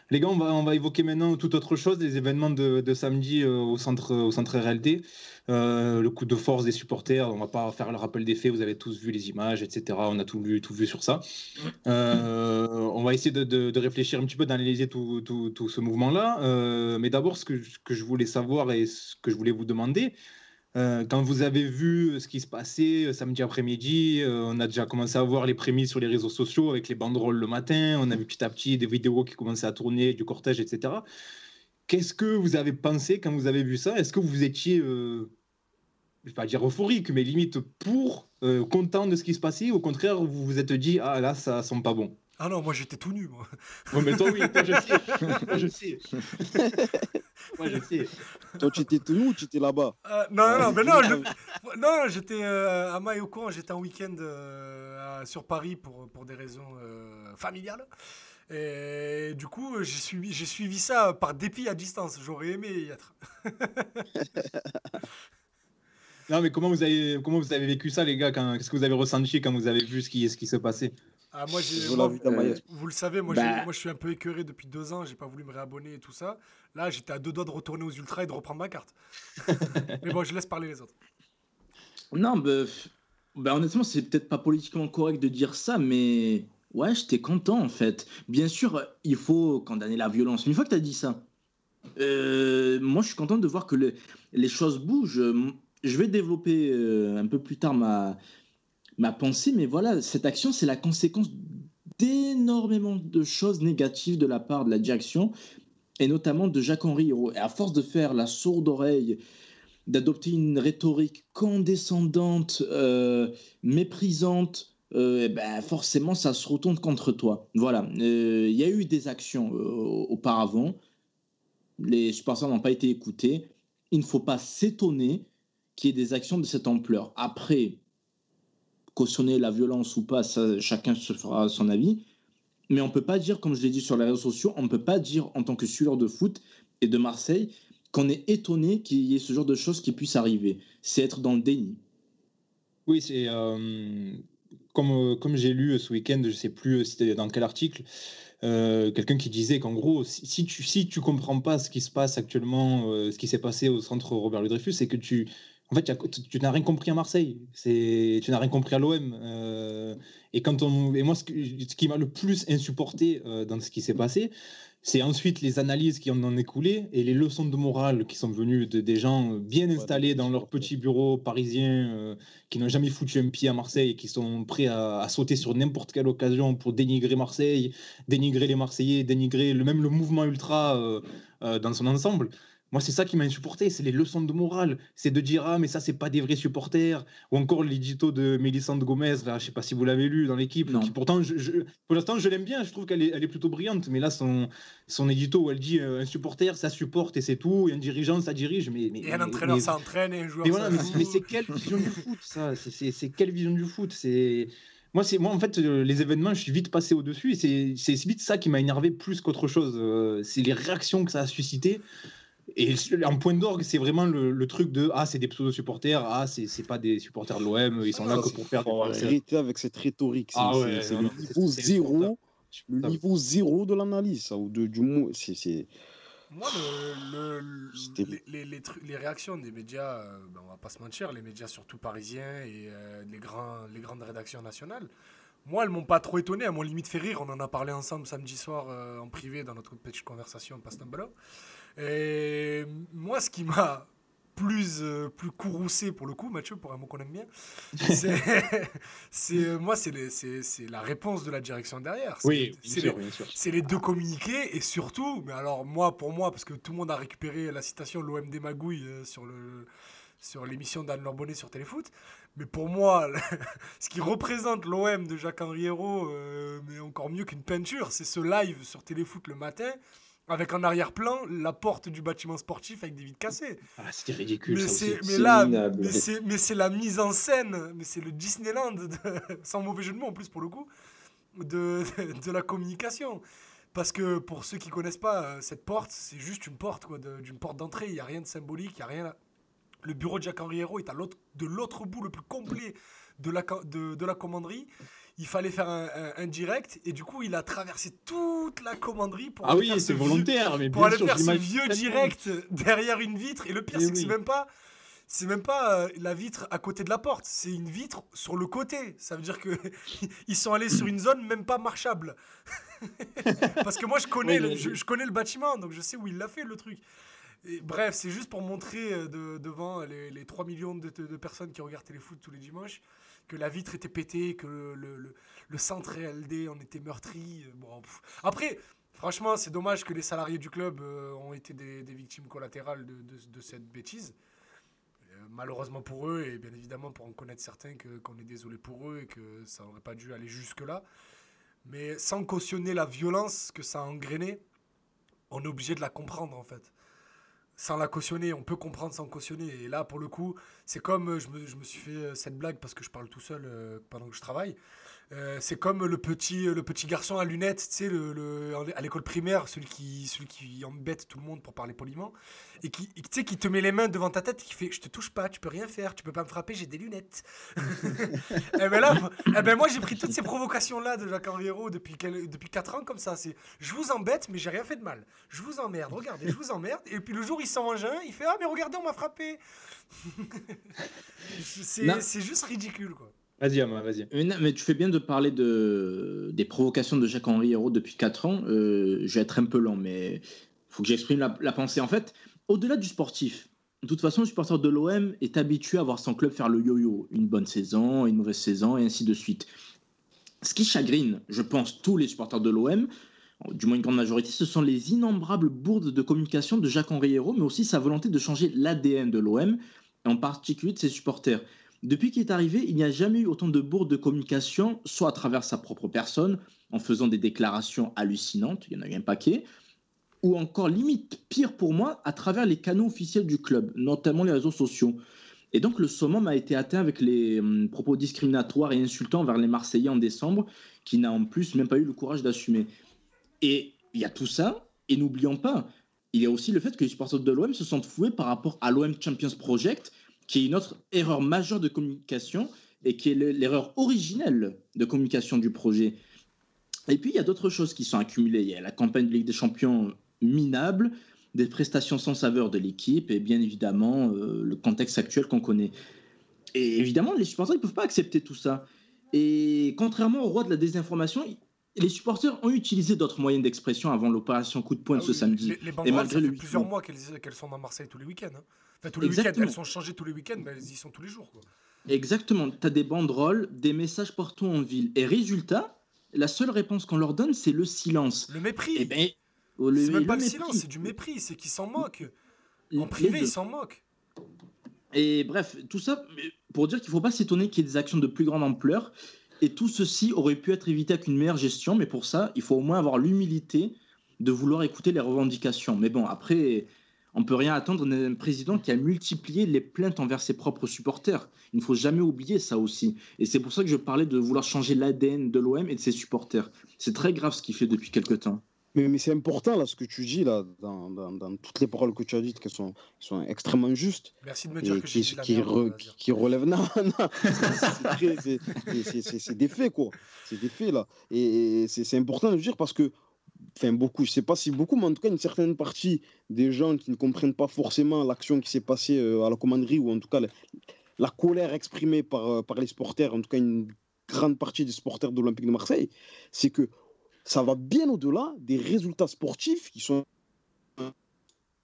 Les gars, on va, évoquer maintenant toute autre chose, les événements de, samedi euh, au centre, au centre RLD. le coup de force des supporters, on va pas faire le rappel des faits, vous avez tous vu les images, etc. On a tout vu, tout vu sur ça. Va essayer de, réfléchir un petit peu, d'analyser tout, ce mouvement-là. mais d'abord, ce que, je voulais savoir et ce que je voulais vous demander, euh, quand vous avez vu ce qui se passait euh, samedi après-midi, euh, on a déjà commencé à voir les prémices sur les réseaux sociaux avec les banderoles le matin. On a vu petit à petit des vidéos qui commençaient à tourner, du cortège, etc. Qu'est-ce que vous avez pensé quand vous avez vu ça? Est-ce que vous étiez, je vais pas dire euphorique, mais limite pour, content de ce qui se passait Au contraire, vous vous êtes dit, ah là, ça sent pas bon? Ah non, moi j'étais tout nu, moi. Ouais, mais toi, oui, toi, je sais. <laughs> Moi, je sais. <laughs> moi, je sais. Toi, tu étais tout nu ou tu étais là-bas? Euh, Non, non, non, mais non, je... <laughs> non j'étais euh, à Maïocon, j'étais en week-end euh, sur Paris pour, pour des raisons euh, familiales. Et du coup, j'ai suivi, j'ai suivi ça par dépit à distance. J'aurais aimé y être. non, mais comment vous avez, comment vous avez vécu ça, les gars? Qu'est-ce que vous avez ressenti quand vous avez vu ce qui, ce qui se passait? Ah, moi, euh, vous le savez, moi, bah. moi, je suis un peu écœuré depuis deux ans. J'ai pas voulu me réabonner et tout ça. Là, j'étais à deux doigts de retourner aux ultras et de reprendre ma carte. <laughs> mais bon, je laisse parler les autres. Non, bah, bah honnêtement, c'est peut-être pas politiquement correct de dire ça, mais ouais, j'étais content en fait. Bien sûr, il faut condamner la violence. Une fois que tu as dit ça, euh, moi, je suis content de voir que les choses bougent. Je vais développer euh, un peu plus tard ma, ma pensée, mais voilà, cette action, c'est la conséquence d'énormément de choses négatives de la part de la direction, et notamment de Jacques-Henri. Et à force de faire la sourde oreille, d'adopter une rhétorique condescendante, euh, méprisante, euh, eh ben forcément, ça se retourne contre toi. Voilà, euh, il y a eu des actions auparavant, les supporters n'ont pas été écoutés. Il ne faut pas s'étonner qu'il y ait des actions de cette ampleur. Après, cautionner la violence ou pas, chacun se fera son avis. mais on peut pas dire, comme je l'ai dit sur les réseaux sociaux, on ne peut pas dire en tant que suiveur de foot et de Marseille qu'on est étonné qu'il y ait ce genre de choses qui puissent arriver. C'est être dans le déni. Oui, c'est euh, comme, euh, comme j'ai lu ce week-end, je ne sais plus euh, dans quel article, quelqu'un qui disait qu'en gros, si, tu si tu comprends pas ce qui se passe actuellement, ce qui s'est passé au centre Robert Ludreyfus, c'est que tu en fait, tu n'as rien compris à Marseille. C'est, tu n'as rien compris à l'OM. et quand on, et moi, ce, qui m'a le plus insupporté dans ce qui s'est passé, c'est ensuite les analyses qui en ont écoulé et les leçons de morale qui sont venues de, des gens bien installés dans leur petit bureau parisien, euh, qui n'ont jamais foutu un pied à Marseille et qui sont prêts à, sauter sur n'importe quelle occasion pour dénigrer Marseille, dénigrer les Marseillais, dénigrer le, même le mouvement ultra euh, euh, dans son ensemble. Moi, c'est ça qui m'a insupporté, c'est les leçons de morale. C'est de dire, ah, mais ça, c'est pas des vrais supporters. Ou encore l'édito de Mélissande Gomez, là, je sais pas si vous l'avez lu dans l'équipe. Qui, pourtant, je, pour l'instant, je l'aime bien, je trouve qu'elle est, elle est plutôt brillante. Mais là, son, son édito où elle dit, euh, un supporter, ça supporte et c'est tout. Et un dirigeant, ça dirige. Mais, mais, et un entraîneur, ça entraîne. Et un joueur, mais voilà, mais, c'est quelle vision du foot, ça? C'est quelle vision du foot? C'est. Moi, c'est moi en fait euh, les événements, je suis vite passé au dessus et c'est vite ça qui m'a énervé plus qu'autre chose. Euh, c'est les réactions que ça a suscité. Et en point d'orgue, c'est vraiment le, truc de Ah, c'est des pseudo-supporters, ah, c'est pas des supporters de l'OM, ils sont là que pour faire. Arrêtez avec cette rhétorique. C'est le niveau zéro, le niveau zéro de l'analyse, ou de, du mot. C'est. Moi, les, les, les, réactions des médias, euh, ben, on va pas se mentir, les médias surtout parisiens et euh, les, grands, les grandes rédactions nationales, moi, elles m'ont pas trop étonné, elles m'ont limite fait rire. On en a parlé ensemble samedi soir euh, en privé dans notre petite conversation passe et moi, ce qui m'a plus, euh, plus courroucé pour le coup, Mathieu, pour un mot qu'on aime bien, c'est <laughs> euh, moi, c'est la réponse de la direction derrière. Oui, c'est les deux communiqués et surtout, mais alors moi, pour moi, parce que tout le monde a récupéré la citation de l'OM Magouille euh, sur le sur l'émission d'Anne Lorbonnet sur Téléfoot. Mais pour moi, <laughs> ce qui représente l'OM de Jacques-Henri Hérault, mais encore mieux qu'une peinture, c'est ce live sur Téléfoot le matin avec en arrière-plan la porte du bâtiment sportif avec des vitres cassées. Ah, c'était ridicule. Mais c'est, là, mais c'est, la mise en scène, mais c'est le Disneyland, <laughs> sans mauvais jeu de mots en plus pour le coup, de, <laughs> de, la communication. Parce que pour ceux qui connaissent pas, euh, cette porte, c'est juste une porte, quoi, d'une porte d'entrée. Il n'y a rien de symbolique, il n'y a rien. Le bureau de Jacques-Henri Hérault est à l'autre, de l'autre bout le plus complet de la, de, de la commanderie il fallait faire un, direct et du coup il a traversé toute la commanderie pour ah oui c'est volontaire mais pour aller faire ce vieux direct derrière une vitre et le pire c'est que c'est même pas c'est même pas euh, la vitre à côté de la porte c'est une vitre sur le côté. Ça veut dire que <laughs> ils sont allés sur une zone même pas marchable. <laughs> Parce que moi je connais le, je, connais le bâtiment donc je sais où il l'a fait le truc. Bref c'est juste pour montrer euh, devant les, 3 millions de, de, personnes qui regardent Téléfoot tous les dimanches que la vitre était pétée, que le, centre LD en était meurtri. Euh, bon, Après, franchement, c'est dommage que les salariés du club euh, ont été des, victimes collatérales de, de, cette bêtise. Euh, malheureusement pour eux, et bien évidemment pour en connaître certains, qu'on est désolé pour eux et que ça n'aurait pas dû aller jusque-là. Mais sans cautionner la violence que ça a engrainé, on est obligé de la comprendre en fait sans la cautionner. On peut comprendre sans cautionner. Et là, pour le coup, c'est comme euh, je me, je me, suis fait euh, cette blague parce que je parle tout seul euh, pendant que je travaille. Euh, c'est comme le petit, le petit garçon à lunettes, tu sais, le, le, à l'école primaire, celui qui, celui qui embête tout le monde pour parler poliment, et qui, tu sais, qui te met les mains devant ta tête et qui fait Je te touche pas, tu peux rien faire, tu peux pas me frapper, j'ai des lunettes. et <laughs> eh ben là, eh ben moi j'ai pris toutes ces provocations-là de Jacques Henriero depuis, depuis 4 ans comme ça. C'est Je vous embête, mais j'ai rien fait de mal. Je vous emmerde, regardez, je vous emmerde. Et puis le jour, il s'en mange un, il fait Ah, mais regardez, on m'a frappé. <laughs> c'est juste ridicule, quoi. Vas-y, vas-y. Mais, tu fais bien de parler de, des provocations de Jacques-Henri Hérault depuis 4 ans. Euh, je vais être un peu lent, mais faut que j'exprime la, pensée. En fait, au-delà du sportif, de toute façon, le supporter de l'OM est habitué à voir son club faire le yo-yo. Une bonne saison, une mauvaise saison, et ainsi de suite. Ce qui chagrine, je pense, tous les supporters de l'OM, du moins une grande majorité, ce sont les innombrables bourdes de communication de Jacques-Henri Hérault, mais aussi sa volonté de changer l'ADN de l'OM, en particulier de ses supporters. Depuis qu'il est arrivé, il n'y a jamais eu autant de bourdes de communication, soit à travers sa propre personne, en faisant des déclarations hallucinantes, il y en a eu un paquet, ou encore limite pire pour moi, à travers les canaux officiels du club, notamment les réseaux sociaux. Et donc le summum a été atteint avec les hum, propos discriminatoires et insultants vers les Marseillais en décembre, qui n'a en plus même pas eu le courage d'assumer. Et il y a tout ça, et n'oublions pas, il y a aussi le fait que les supporters de l'OM se sentent foués par rapport à l'OM Champions Project, qui est une autre erreur majeure de communication et qui est l'erreur originelle de communication du projet. Et puis il y a d'autres choses qui sont accumulées. Il y a la campagne de Ligue des Champions minable, des prestations sans saveur de l'équipe et bien évidemment euh, le contexte actuel qu'on connaît. Et évidemment, les supporters ne peuvent pas accepter tout ça. Et contrairement au roi de la désinformation, les supporters ont utilisé d'autres moyens d'expression avant l'opération coup de poing Ah ce oui, samedi. Les, les et malgré ça le fait plusieurs mois qu'elles qu'elles sont dans Marseille tous les week-ends. hein. Enfin, tous les week-ends, Exactement. elles sont changées tous les week-ends, mais elles y sont tous les jours. quoi. Exactement, tu as des banderoles, des messages partout en ville. Et résultat, la seule réponse qu'on leur donne, c'est le silence. Le mépris. Eh ben, le- c'est même pas le mépris. silence, c'est du mépris. C'est qu'ils s'en moquent. En privé, ils s'en moquent. Et bref, tout ça pour dire qu'il ne faut pas s'étonner qu'il y ait des actions de plus grande ampleur. Et tout ceci aurait pu être évité avec une meilleure gestion, mais pour ça, il faut au moins avoir l'humilité de vouloir écouter les revendications. Mais bon, après, on peut rien attendre d'un président qui a multiplié les plaintes envers ses propres supporters. Il ne faut jamais oublier ça aussi. Et c'est pour ça que je parlais de vouloir changer l'ADN de l'OM et de ses supporters. C'est très grave ce qu'il fait depuis quelque temps. Mais, mais c'est important là ce que tu dis là, dans, dans- dans toutes les paroles que tu as dites, qui sont, qui sont extrêmement justes Merci de me dire que qui, la qui, re- qui relèvent. <laughs> Non, non, c'est- des faits quoi. C'est des faits là. Et, et c'est c'est important de le dire parce que, enfin beaucoup, je sais pas si beaucoup, mais en tout cas une certaine partie des gens qui ne comprennent pas forcément l'action qui s'est passée euh, à la commanderie ou en tout cas la, colère exprimée par, euh, par les supporters, en tout cas une grande partie des supporters de l'Olympique de Marseille, c'est que ça va bien au-delà des résultats sportifs qui sont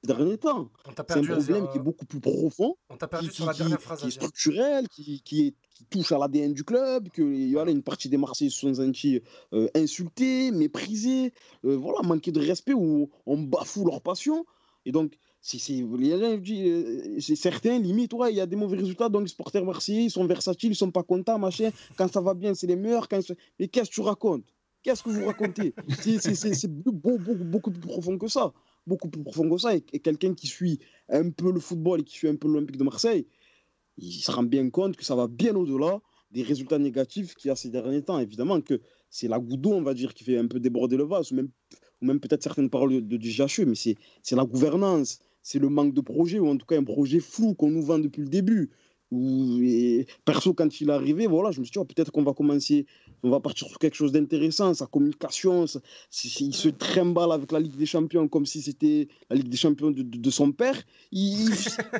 derniers temps. C'est un problème qui est euh, beaucoup plus profond, On t'a qui, perdu qui- sur la qui- dernière phrase, qui est structurel, qui, qui est- qui touche à l'ADN du club, que il y a une partie des Marseillais se sont sentis euh, insultés, méprisés, euh, voilà, manquer de respect ou on bafoue leur passion. Et donc, c'est, certains, limite, ouais, il y a des mauvais résultats, donc les supporters marseillais, ils sont versatiles, ils sont pas contents, machin. Quand ça va bien, c'est les meilleurs. Quand... Mais qu'est-ce que tu racontes? Qu'est-ce que vous racontez? C'est, c'est, c'est, c'est beaucoup, beaucoup, beaucoup plus profond que ça. Beaucoup plus profond que ça. Et, quelqu'un qui suit un peu le football et qui suit un peu l'Olympique de Marseille, il se rend bien compte que ça va bien au-delà des résultats négatifs qu'il y a ces derniers temps. Évidemment que c'est la goutte on va dire, qui fait un peu déborder le vase, ou même, ou même peut-être certaines paroles de, de, mais c'est, la gouvernance, c'est le manque de projet, ou en tout cas un projet flou qu'on nous vend depuis le début. Où, perso, quand il est arrivé, voilà, je me suis dit, oh, peut-être qu'on va commencer, on va partir sur quelque chose d'intéressant, sa communication, ça- il se trimballe avec la Ligue des Champions comme si c'était la Ligue des Champions de, de- de son père. Il,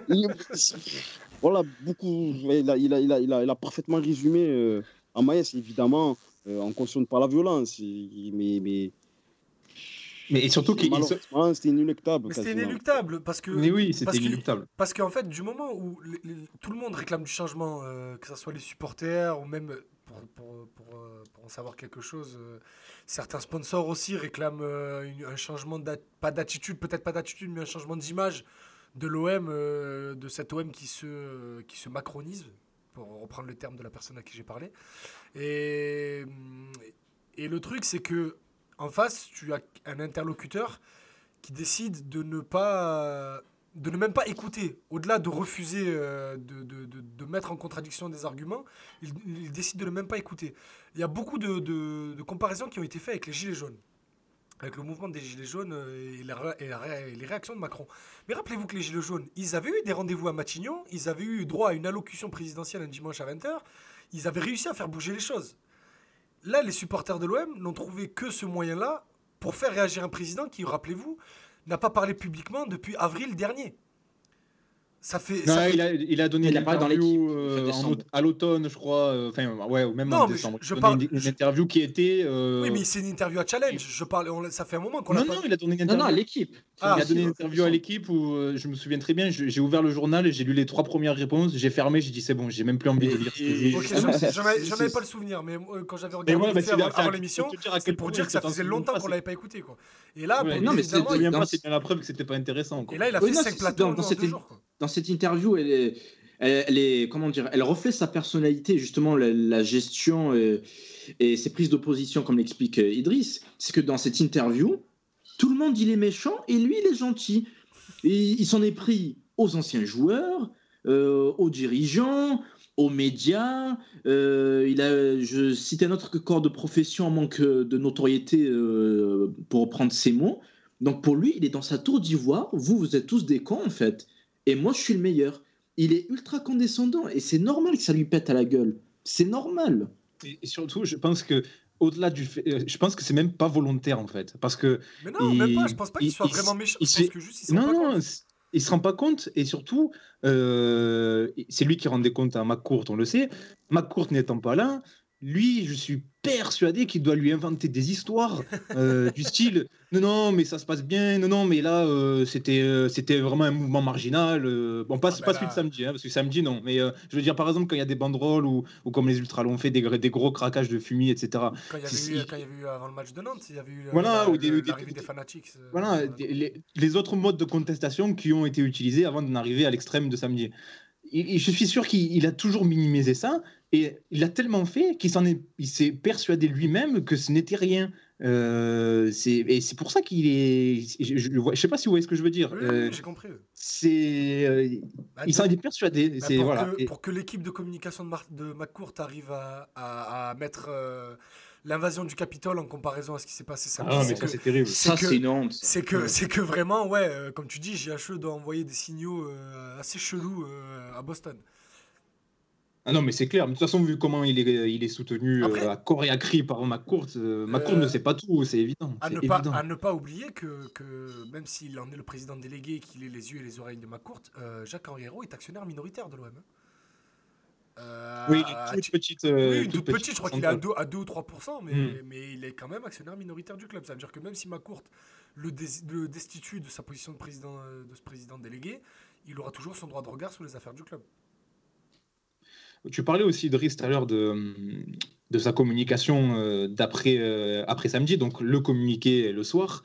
il- <laughs> voilà, beaucoup, il a, il a, il a, il a, il a parfaitement résumé euh, en Maïs, évidemment, euh, on ne pas la violence, mais, mais Mais et surtout qu'il. c'était inéluctable. C'était inéluctable parce que. Mais oui, c'était que- inéluctable. Parce qu'en fait, du moment où les- les- tout le monde réclame du changement, euh, que ce soit les supporters ou même pour, pour, euh, pour en savoir quelque chose, euh, certains sponsors aussi réclament euh, un changement, pas d'attitude, peut-être pas d'attitude, mais un changement d'image de l'OM, de cet OM qui se, qui se macronise, pour reprendre le terme de la personne à qui j'ai parlé. Et, et le truc, c'est que en face, tu as un interlocuteur qui décide de ne pas de ne même pas écouter, au-delà de refuser euh, de, de- de- mettre en contradiction des arguments, il, il décide de ne même pas écouter. Il y a beaucoup de, comparaisons qui ont été faites avec les Gilets jaunes, avec le mouvement des Gilets jaunes euh, et, et les réactions de Macron. Mais rappelez-vous que les Gilets jaunes, ils avaient eu des rendez-vous à Matignon, ils avaient eu droit à une allocution présidentielle un dimanche à 20h, ils avaient réussi à faire bouger les choses. Là, les supporters de l'OM n'ont trouvé que ce moyen-là pour faire réagir un président qui, rappelez-vous, n'a pas parlé publiquement depuis avril dernier. Ça fait. Non, ça fait- il, a, il a donné Il une a parlé dans interview l'équipe, euh, en à l'automne, je crois. euh, Enfin, ouais, ou même Non, en décembre. je- je Il a parle- donné une, une je- interview qui était. euh, Oui, mais c'est une interview à challenge. Je parle, on ça fait un moment qu'on Non, l'a pas. non, il a donné une Non, interview. non, à l'équipe. Ah, il a si, donné une interview à l'équipe où euh, je me souviens très bien. je- J'ai ouvert le journal et j'ai lu les trois premières réponses. J'ai fermé, j'ai dit c'est bon, j'ai même plus envie de lire. et- Ok, <laughs> C'est- j'en c'est- j'en avais c'est- j'en avais c'est- pas le souvenir, mais euh, quand j'avais regardé ouais, bah, avant, l'émission, c'est pour dire que ça faisait longtemps qu'on l'avait pas écouté. Quoi. Et là, non, mais c'est- Je bien la preuve que c'était pas intéressant. Et là, il a fait non, 5 c'est- plateaux dans- deux jours. quoi. Dans cette interview, elle, reflète sa personnalité, justement, la, gestion euh, et ses prises d'opposition, comme l'explique euh, Idriss. C'est que dans cette interview, tout le monde il est méchant et lui il est gentil. Il s'en est pris aux anciens joueurs, euh, aux dirigeants, aux médias. Il je citais notre corps de profession en manque de notoriété, pour reprendre ses mots. Donc pour lui, il est dans sa tour d'ivoire. Vous, vous êtes tous des cons en fait. Et moi, je suis le meilleur. Il est ultra condescendant et c'est normal que ça lui pète à la gueule. C'est normal. Et, et surtout, je pense que au-delà du fait, euh, je pense que c'est même pas volontaire en fait, parce que Mais non, il- même pas. Je pense pas qu'il il- soit il- vraiment méchant. il Je se- pense que juste, il se rend non, pas non, il se rend pas compte et surtout, euh, c'est lui qui rendait compte à McCourt, on le sait. McCourt n'étant pas là, lui, je suis persuadé qu'il doit lui inventer des histoires euh, <laughs> du style non, non, mais ça se passe bien, non, non, mais là, euh, c'était euh, c'était vraiment un mouvement marginal. bon, pas, Ah, pas ben celui de samedi, hein, parce que samedi, non, mais je veux dire, par exemple, quand il y a des banderoles ou, ou comme les Ultras l'ont fait, des, des gros craquages de fumier, etc. Quand il y avait eu, avant le match de Nantes, il y avait eu Voilà, la- ou des- le- des- l'arrivée des- des fanatiques. Voilà, les, les autres modes de contestation qui ont été utilisés avant d'en arriver à l'extrême de samedi. Et- je suis sûr qu'il il a toujours minimisé ça et il a tellement fait qu'il s'en est, il s'est persuadé lui-même que ce n'était rien. Euh, c'est, et c'est pour ça qu'il est. Je, je sais pas si vous voyez ce que je veux dire. Oui, Euh, j'ai compris. c'est, euh, Bah, il s'en est persuadé. bah, c'est pour, voilà. que, Et- pour que l'équipe de communication de, Mar- de McCourt arrive à, à- à mettre l'invasion du Capitole en comparaison à ce qui s'est passé samedi, Ah, mais ça que- c'est terrible. c'est Ça, que- c'est une honte. c'est que, c'est que vraiment, ouais, euh, comme tu dis, GHE doit envoyer des signaux euh, assez chelous euh, à Boston. Ah non, mais c'est clair. De toute façon, vu comment il est, il est soutenu Après- euh, à corps et à cri par McCourt, euh, McCourt Euh, ne sait pas tout, c'est évident. À c'est ne, pas, évident. à ne pas oublier que, que même s'il en est le président délégué et qu'il est les yeux et les oreilles de McCourt, euh, Jacques Henriero est actionnaire minoritaire de l'OM. Euh, Oui, à- une toute petite. euh, Oui, une toute toute petite, je crois qu'il est à pourcentage. 2, à 2 ou 3%, mais, Hmm. mais il est quand même actionnaire minoritaire du club. Ça veut dire que même si McCourt le, destitue de sa position de, président, euh, de ce président délégué, il aura toujours son droit de regard sur les affaires du club. Tu parlais aussi, Driss, tout à l'heure de, de sa communication euh, d'après euh, après samedi, donc le communiqué le soir.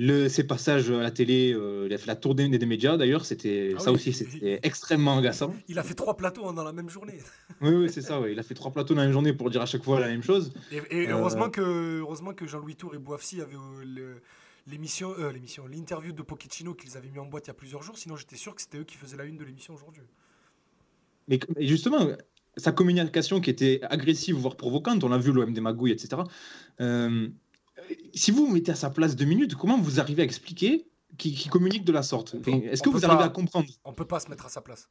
Le, ses passages à la télé, euh, la tournée des médias d'ailleurs, c'était Ah ça oui, aussi, c'était extrêmement agaçant. Il a fait trois plateaux hein, dans la même journée. <laughs> Oui, oui, c'est ça, ouais. il a fait trois plateaux dans la journée pour dire à chaque fois la même chose. Et, et Euh. heureusement que, heureusement que Jean-Louis Tour et Bouafsi avaient euh, l'émission, l'émission, l'interview de Pochettino qu'ils avaient mis en boîte il y a plusieurs jours. Sinon, j'étais sûr que c'était eux qui faisaient la une de l'émission aujourd'hui. Mais justement, sa communication qui était agressive, voire provocante, on l'a vu, l'OM des magouilles, etc. Euh, si vous vous mettez à sa place deux minutes, comment vous arrivez à expliquer qu'il qu'il communique de la sorte? Enfin, Est-ce que vous arrivez pas- à comprendre? On peut pas se mettre à sa place.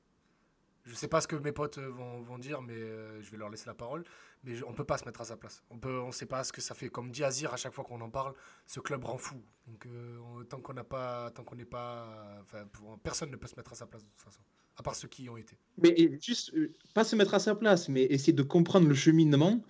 Je sais pas ce que mes potes euh, vont, vont dire, mais euh, je vais leur laisser la parole. Mais je- on peut pas se mettre à sa place. On peut, on sait pas ce que ça fait. Comme dit Azir à chaque fois qu'on en parle, ce club rend fou. Donc euh, on- tant qu'on n'a pas, tant qu'on n'est pas, personne ne peut se mettre à sa place de toute façon, à part ceux qui y ont été. Mais juste, euh, pas se mettre à sa place, mais essayer de comprendre le cheminement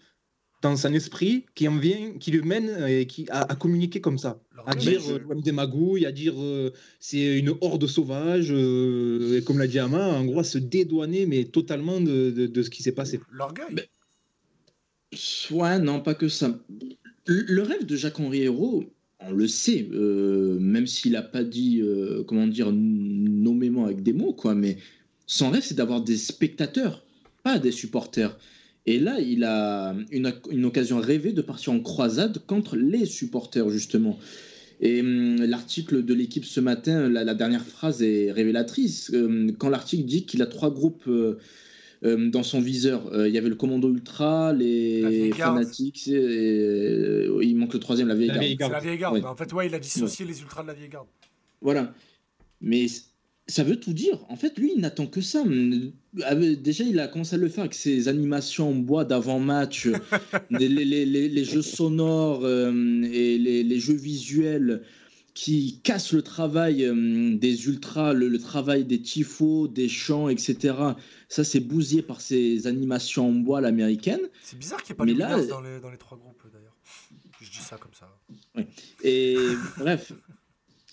dans son esprit qui en vient, qui le mène euh, et qui a, à communiquer comme ça. À dire je- euh, des magouilles, à dire euh, c'est une horde sauvage, euh, et comme l'a dit Ama, en gros, à se dédouaner, mais totalement de, de- de ce qui s'est passé. L'orgueil. Mais- Ouais, non, pas que ça. Le rêve de Jacques-Henri Hérault, on le sait, euh, même s'il n'a pas dit, euh, comment dire, nommément avec des mots, quoi, mais son rêve, c'est d'avoir des spectateurs, pas des supporters. Et là, il a une, une occasion rêvée de partir en croisade contre les supporters, justement. Et hum, l'article de l'équipe ce matin, la, la dernière phrase est révélatrice. Euh, quand l'article dit qu'il a trois groupes euh, euh, dans son viseur, euh, il y avait le commando ultra, les fanatiques, et, euh, il manque le troisième, la vieille garde. la vieille garde. Ouais. Mais en fait, ouais, il a dissocié les ultras de la vieille garde. Voilà. Mais ça veut tout dire. En fait, lui, il n'attend que ça. Avec- Déjà, il a commencé à le faire avec ses animations en bois d'avant-match, <laughs> les, les- les- les- les jeux sonores euh, et les, jeux visuels qui cassent le travail euh, des ultras, le, le travail des tifos, des chants, etc. Ça, c'est bousillé par ces animations en bois l'américaine. C'est bizarre qu'il n'y ait pas Mais les là, dans les, dans les trois groupes d'ailleurs. Je dis ça comme ça. Et bref,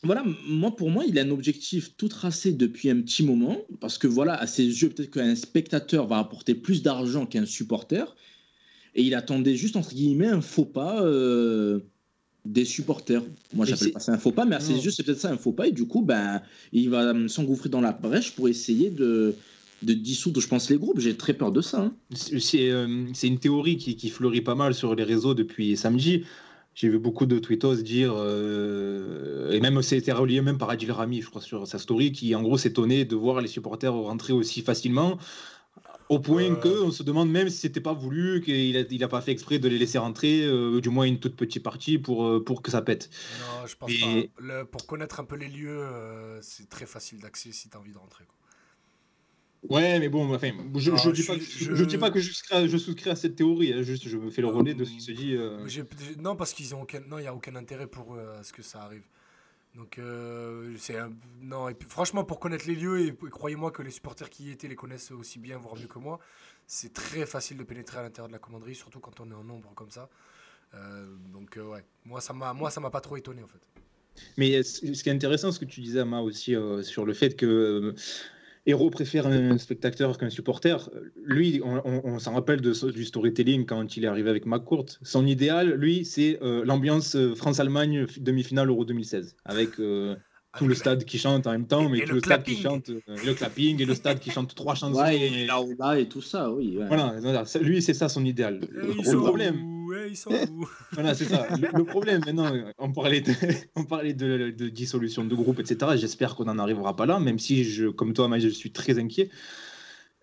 voilà, moi pour moi, il a un objectif tout tracé depuis un petit moment, parce que voilà, à ses yeux, peut-être qu'un spectateur va apporter plus d'argent qu'un supporter, et il attendait juste entre guillemets un faux pas euh, des supporters. Moi, j'appelle pas ça un faux pas, mais à ses Non. yeux, c'est peut-être ça un faux pas, et du coup, ben, il va euh, s'engouffrer dans la brèche pour essayer de de dissoudre, je pense, les groupes. J'ai très peur de ça. hein. C'est euh, c'est une théorie qui, qui fleurit pas mal sur les réseaux depuis samedi. J'ai vu beaucoup de tweetos dire, euh, et même c'était relié même par Adil Rami, je crois, sur sa story, qui en gros s'étonnait de voir les supporters rentrer aussi facilement, au point Euh. que on se demande même si c'était pas voulu, qu'il a, il a pas fait exprès de les laisser rentrer, euh, du moins une toute petite partie pour, euh, pour que ça pète. Non, je pense Et- pas. Le- pour connaître un peu les lieux, c'est très facile d'accès si tu as envie de rentrer. quoi. Ouais, mais bon, enfin, je, Ah, je, dis je- pas, dis que je souscris, je souscris à cette théorie, hein, juste je me fais le relais de ce qui se dit. euh. Non, parce qu'ils ont aucun... non, il n'y a aucun intérêt pour eux à ce que ça arrive. Donc, euh, c'est un- non. Et puis, franchement, pour connaître les lieux, et, et croyez-moi que les supporters qui y étaient les connaissent aussi bien, voire mieux que moi, c'est très facile de pénétrer à l'intérieur de la commanderie, surtout quand on est en nombre comme ça. Euh, donc, euh, ouais, moi, ça m'a, moi, ça m'a pas trop étonné en fait. Mais ce qui est intéressant, ce que tu disais, Ama, aussi, euh, sur le fait que euh, Héros préfère un spectateur qu'un supporter. Lui, on, on- on s'en rappelle de, du storytelling quand il est arrivé avec McCourt. Son idéal, lui, c'est euh, l'ambiance euh, France-Allemagne demi-finale Euro 2016 avec euh, tout Avec le la- stade qui chante en même temps, mais et tout le le, stade qui clapping. chante, euh, le clapping et le stade qui chante trois <laughs> chansons. Ouais, et- et là, là et tout ça, oui. ouais. Voilà, lui, c'est ça son idéal. Le problème, où Eh, ils sont où Voilà, c'est ça. Le, le problème maintenant, on parlait de, <laughs> on parlait de, de dissolution de groupe, etc. J'espère qu'on n'en arrivera pas là, même si, je, comme toi, je suis très inquiet.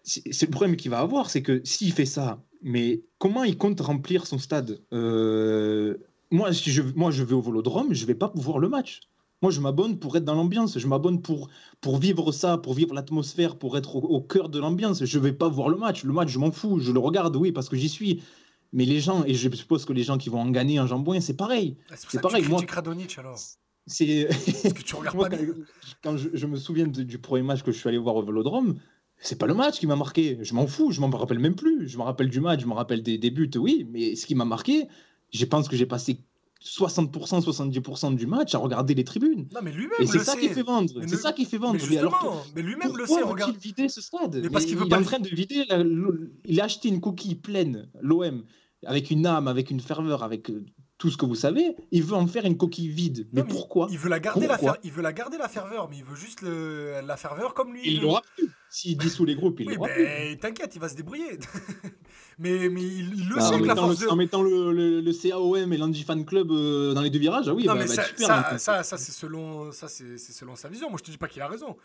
C'est le problème qu'il va avoir, c'est que s'il fait ça, mais comment il compte remplir son stade? Euh, moi, si je, moi, je vais au Vélodrome, je vais pas voir le match. Moi, je m'abonne pour être dans l'ambiance. Je m'abonne pour, pour vivre ça, pour vivre l'atmosphère, pour être au, au cœur de l'ambiance. Je vais pas voir le match. Le match, je m'en fous. Je le regarde, oui, parce que j'y suis. Mais les gens, et je suppose que les gens qui vont en gagner en jambouin, c'est pareil. Ah, C'est ça que pareil, tu moi- alors. C'est que tu regardes moi, pas quand, quand je, je me souviens de- du premier match que je suis allé voir au Vélodrome, c'est pas le match qui m'a marqué. Je m'en fous, je m'en rappelle même plus. Je me rappelle du match, je me rappelle des, des buts, oui, mais ce qui m'a marqué, je pense que j'ai passé 60%, 70% du match à regarder les tribunes. Non, mais lui-même Et c'est ça sait. qui fait vendre. C'est ça qui fait vendre. Mais Mais alors, justement, mais lui-même le pourquoi sait. Regarde. vider ce stade Mais parce qu'il veut il pas est en train de vider. la- le- il a acheté une coquille pleine, l'OM, avec une âme, avec une ferveur, avec euh, tout ce que vous savez. Il veut en faire une coquille vide. Mais Non, mais pourquoi? Il veut la garder la fer- il veut la garder la ferveur, mais il veut juste le... la ferveur comme lui. Il l'aura plus. S'il dissout les groupes, il Oui, ben t'inquiète, il va se débrouiller. <laughs> mais, mais il, il le Ah, sait en, que la mettant force le, de. en mettant le, le- le CAOM et l'Andy Fan Club euh, dans les deux virages, ah oui, non, bah, mais bah, ça, super, ça, hein. ça, ça, c'est selon, ça, c'est, c'est selon sa vision. Moi, je te dis pas qu'il a raison.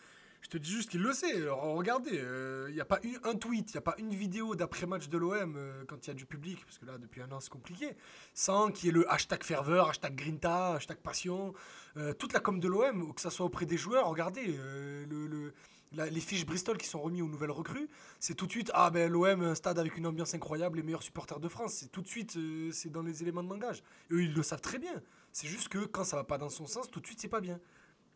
Je te dis juste qu'il le sait. Alors, regardez, il n'y a pas eu un tweet, il n'y a pas une vidéo d'après-match de l'OM euh, quand il y a du public, parce que là, depuis un an, c'est compliqué, sans qu'il y ait le hashtag ferveur, hashtag grinta, hashtag passion. Euh, toute la com de l'OM, que ça soit auprès des joueurs, regardez, euh, le, le- la- les fiches Bristol qui sont remis aux nouvelles recrues, c'est tout de suite, ah ben l'OM, un stade avec une ambiance incroyable, les meilleurs supporters de France. C'est tout de suite, euh, c'est dans les éléments de langage. Eux, ils le savent très bien. C'est juste que quand ça va pas dans son sens, tout de suite, c'est pas bien.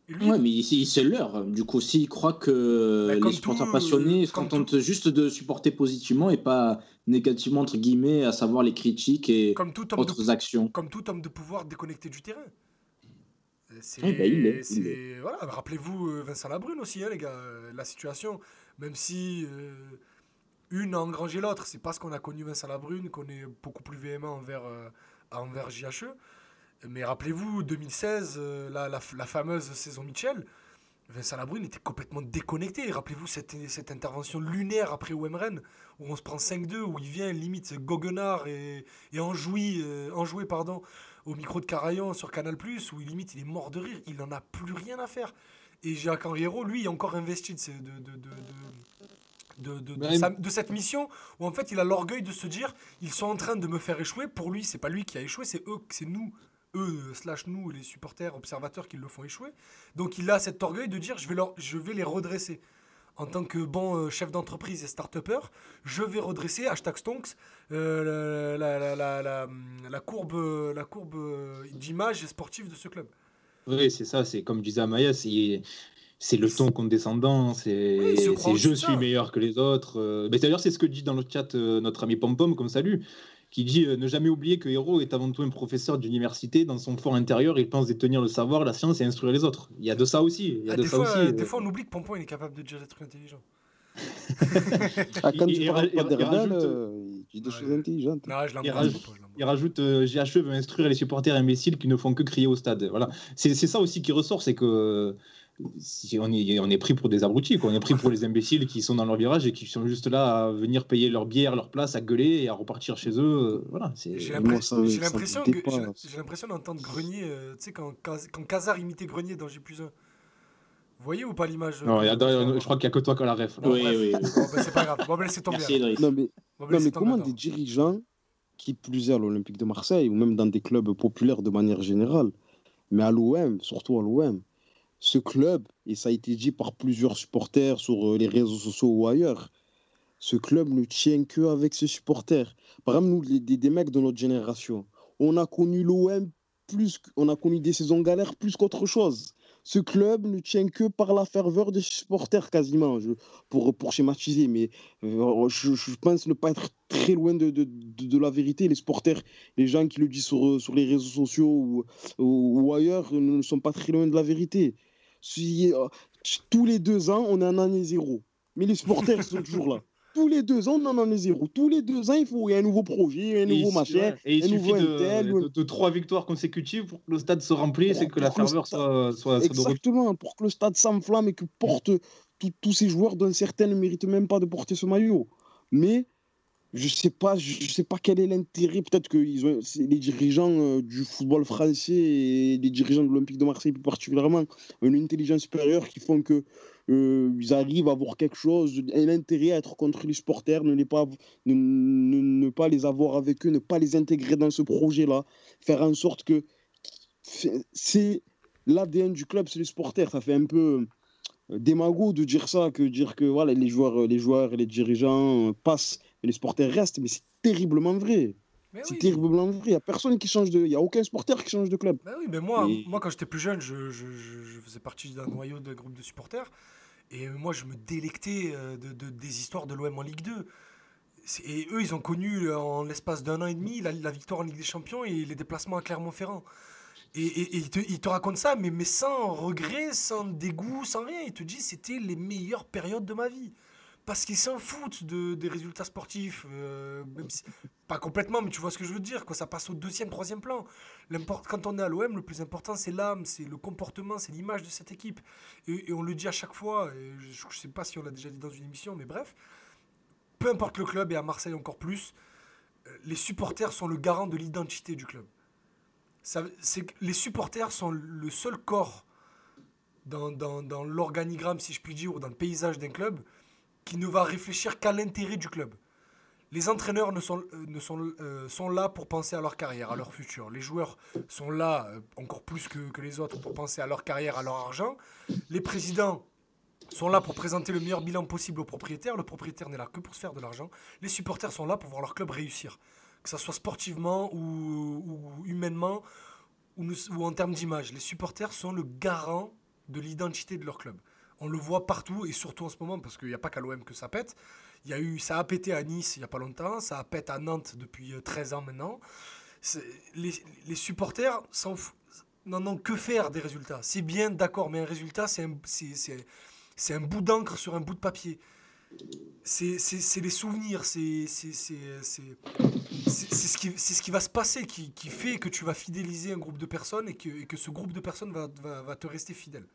Et lui, Ouais, mais il, se leurre. Du coup, s'il croit que Bah, comme les supporters tout, passionnés euh, se contentent juste de supporter positivement et pas négativement, entre guillemets, à savoir les critiques et comme tout homme de autres actions. comme tout homme de pouvoir déconnecté du terrain. Euh, C'est, Eh ben, c'est- voilà, rappelez-vous Vincent Labrune aussi, hein, les gars, euh, la situation, même si euh, une a engrangé l'autre, c'est parce qu'on a connu Vincent Labrune qu'on est beaucoup plus véhément envers, euh, envers JHE. Mais rappelez-vous, 2016, euh, la, la, la fameuse saison Mitchell, Vincent Labrune était complètement déconnecté. Rappelez-vous cette, cette intervention lunaire après OM Rennes, où on se prend 5-2, où il vient limite goguenard et, et enjoué, enjoué pardon, au micro de Carayon sur Canal+, où limite il est mort de rire, il n'en a plus rien à faire. Et Jacques Henriero, lui, est encore investi de, de, de, de, de, de- de- de sa- de cette mission, où en fait il a l'orgueil de se dire, ils sont en train de me faire échouer, pour lui, c'est pas lui qui a échoué, c'est eux, c'est nous, eux, slash nous, les supporters, observateurs qui le font échouer. Donc il a cet orgueil de dire, je vais, leur, je vais les redresser. En tant que bon euh, chef d'entreprise et start-upper, je vais redresser, hashtag Stonks, euh, la, la, la, la, courbe, euh, la courbe euh, d'image sportive de ce club. Oui, c'est ça, c'est comme disait Amaya, c'est c'est le ton condescendant, c'est Oui, je de suis ça. meilleur que les autres. euh. Mais D'ailleurs, c'est ce que dit dans le chat notre ami Pompom comme salut, qui dit ne jamais oublier que Héros est avant tout un professeur d'université. Dans son fort intérieur, il pense détenir le savoir, la science et instruire les autres. Il y a de ça aussi. Il y a Ah, de des, ça fois, aussi. des fois, on oublie que Pompon il est capable de dire des trucs intelligents. <laughs> Ah, quand Il- tu parles il d'Hernal, rajoute- euh, il dit des Ouais. choses intelligentes. Non, je Il l'embrasse, rajoute- je l'embrasse. Il rajoute euh, JHE veut instruire les supporters imbéciles qui ne font que crier au stade. Voilà. C'est c'est ça aussi qui ressort, c'est que on, est, on est pris pour des abrutis, quoi. on est pris pour les imbéciles qui sont dans leur virage et qui sont juste là à venir payer leur bière, leur place, à gueuler et à repartir chez eux. Voilà, j'ai l'impression d'entendre Grenier, tu sais, quand, quand Kazar imitait Grenier dans G plus 1. Vous voyez ou pas l'image Non, je crois qu'il n'y a que toi qui as la ref. oui, oui, oui. Ben, c'est pas grave. Bon, ben, c'est tombé. Non, mais, non, mais comment des dirigeants qui plus est à l'Olympique de Marseille ou même dans des clubs populaires de manière générale, mais à l'OM, surtout à l'OM, ce club, et ça a été dit par plusieurs supporters sur euh, les réseaux sociaux ou ailleurs, ce club ne tient que avec ses supporters. Par exemple, nous, des, des mecs de notre génération, on a connu l'OM plus, on a connu des saisons galères plus qu'autre chose. Ce club ne tient que par la ferveur des supporters quasiment, pour, pour schématiser, mais euh, je, je, pense ne pas être très loin de, de, de, la vérité. Les supporters, les gens qui le disent sur, sur les réseaux sociaux ou, ou, ailleurs ne sont pas très loin de la vérité. Si, euh, tous les deux ans, on est en année zéro, mais les supporters sont toujours là tous les deux ans, on en est zéro. Tous les deux ans, il faut un nouveau projet, un nouveau machin, et il un nouveau de, de, trois victoires consécutives pour que le stade se remplisse et que la ferveur soit, soit, Exactement, pour que le stade s'enflamme et que porte tous ces joueurs dont certains ne méritent même pas de porter ce maillot. Mais je sais pas, je sais pas quel est l'intérêt. Peut-être que ils ont, les dirigeants euh, du football français et les dirigeants de l'Olympique de Marseille plus particulièrement ont une intelligence supérieure qui font que euh, ils arrivent à avoir quelque chose, un intérêt à être contre les supporters, ne, pas, ne, pas les avoir avec eux, ne pas les intégrer dans ce projet-là, faire en sorte que c'est l'ADN du club, c'est les supporters. Ça fait un peu euh, démago de dire ça, que dire que voilà, les joueurs, les joueurs et les dirigeants passent et les supporters restent, mais c'est terriblement vrai. C'est terriblement vrai. Il n'y a personne qui change de. Il n'y a aucun supporter qui change de club. oui, mais moi, moi quand j'étais plus jeune, je, je, je, faisais partie d'un noyau de groupe de supporters. Et moi, je me délectais euh, de, de des histoires de l'OM en Ligue 2. Et eux, ils ont connu euh, en l'espace d'un an et demi la, la, victoire en Ligue des Champions et les déplacements à Clermont-Ferrand. Et, et, ils, te, ils, te, racontent ça, mais, mais sans regret, sans dégoût, sans rien. Ils te disent c'était les meilleures périodes de ma vie parce qu'ils s'en foutent de, des résultats sportifs. Euh, pas complètement, mais tu vois ce que je veux dire. Quoi, ça passe au deuxième, troisième plan. Quand on est à l'OM, le plus important, c'est l'âme, c'est le comportement, c'est l'image de cette équipe. Et, on le dit à chaque fois, et je ne sais pas si on l'a déjà dit dans une émission, mais bref, peu importe le club, et à Marseille encore plus, euh, les supporters sont le garant de l'identité du club. Les supporters sont le seul corps dans l'organigramme, si je puis dire, ou dans le paysage d'un club, qui ne va réfléchir qu'à l'intérêt du club. Les entraîneurs ne sont, euh, ne sont, euh, sont là pour penser à leur carrière, à leur futur. Les joueurs sont là, euh, encore plus que, que, les autres, pour penser à leur carrière, à leur argent. Les présidents sont là pour présenter le meilleur bilan possible au propriétaire. Le propriétaire n'est là que pour se faire de l'argent. Les supporters sont là pour voir leur club réussir, que ce soit sportivement ou, humainement ou en termes d'image. Les supporters sont le garant de l'identité de leur club. On le voit partout et surtout en ce moment parce qu'il n'y a pas qu'à l'OM que ça pète. Il y a eu, ça a pété à Nice il n'y a pas longtemps, ça a pété à Nantes depuis 13 euh, ans maintenant. Les, supporters n'en ont que faire des résultats. C'est bien, d'accord, mais un résultat, c'est un, bout d'encre sur un bout de papier. C'est, les souvenirs, c'est, ce qui, ce qui va se passer qui, fait que tu vas fidéliser un groupe de personnes et que, ce groupe de personnes va te rester fidèle.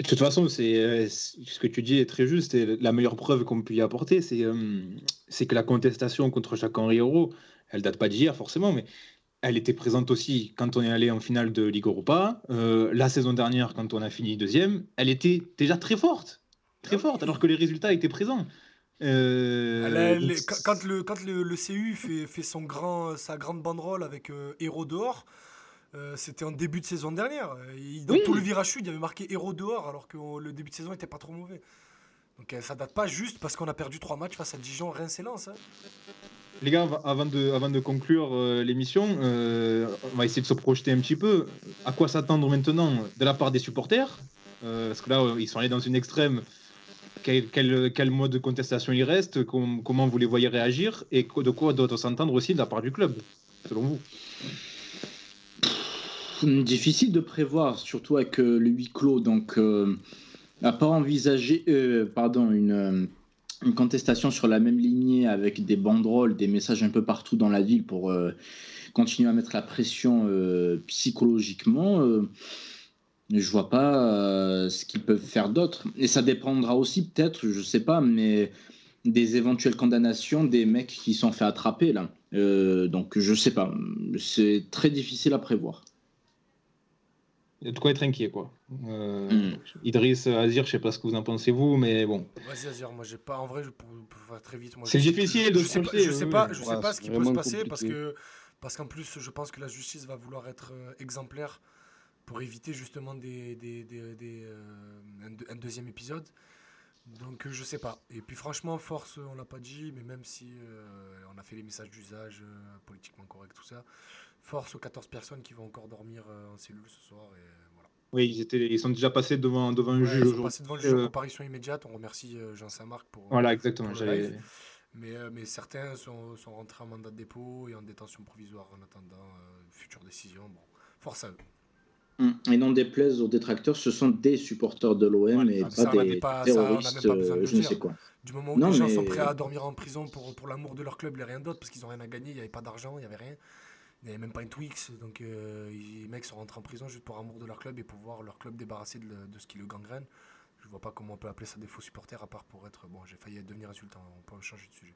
De toute façon, c'est euh, ce que tu dis est très juste. Et la meilleure preuve qu'on peut y apporter, c'est euh, c'est que la contestation contre Jacques-Henri Hérault, elle date pas d'hier forcément, mais elle était présente aussi quand on est allé en finale de Ligue Europa. Euh, la saison dernière, quand on a fini deuxième, elle était déjà très forte. Très forte, alors que les résultats étaient présents. quand le, quand le, le CU fait, fait, son grand, sa grande banderole avec Héros dehors, euh, c'était en début de saison dernière. dans tout le virage sud, il y avait marqué héros dehors, alors que le début de saison n'était pas trop mauvais. Donc euh, ça date pas juste parce qu'on a perdu trois matchs face à Dijon, Reims et Lens. Hein. Les gars, avant de, avant de conclure euh, l'émission, on va essayer de se projeter un petit peu. À quoi s'attendre maintenant de la part des supporters? Parce que là, ils sont allés dans une extrême. Quel, quel, mode de contestation il reste? Comment vous les voyez réagir? Et de quoi doit-on s'entendre aussi de la part du club, selon vous? Difficile de prévoir, surtout avec euh, le huis clos. Donc, euh, à part envisager euh, pardon, une, une, contestation sur la même lignée avec des banderoles, des messages un peu partout dans la ville pour continuer à mettre la pression psychologiquement, Je vois pas ce qu'ils peuvent faire d'autre. Et ça dépendra aussi peut-être, je sais pas, mais des éventuelles condamnations des mecs qui sont fait attraper là. donc je sais pas. C'est très difficile à prévoir. Il y a de quoi être inquiet, quoi. Euh, hmm. Idriss, Azir, je sais pas ce que vous en pensez, vous, mais bon. Vas-y, Azir, moi j'ai pas. En vrai, pour, faire très vite. C'est difficile de je sais pas, je sais pas, je sais pas ce qui peut se passer parce que. Parce qu'en plus, je pense que la justice va vouloir être euh, exemplaire pour éviter justement des, des, des, des euh, un, deuxième épisode. Donc je sais pas. Et puis franchement, force, on l'a pas dit, mais même si on a fait les messages d'usage politiquement corrects, tout ça, force aux 14 personnes qui vont encore dormir euh, en cellule ce soir. Et voilà. Oui, ils, étaient, ils sont déjà passés devant, devant un juge. Ils sont passés devant le juge en euh, comparution immédiate. On remercie euh, Jean Saint-Marc pour. Voilà, exactement. mais, mais certains sont, sont, rentrés en mandat de dépôt et en détention provisoire en attendant future décision. Bon, force à eux. Hum, et non déplaise aux détracteurs, ce sont des supporters de l'OM et pas des pas, terroristes, je ne sais quoi. Du moment où les gens sont prêts à dormir en prison pour, pour l'amour de leur club et rien d'autre, parce qu'ils n'ont rien à gagner, il n'y avait pas d'argent, il n'y avait rien. Il n'y avait même pas une Twix, donc euh, les mecs sont rentrés en prison juste pour amour de leur club et pour voir leur club débarrassé de, ce qui le gangrène. Je vois pas comment on peut appeler ça des faux supporters à part pour être. Bon, j'ai failli devenir insultant, on peut changer de sujet.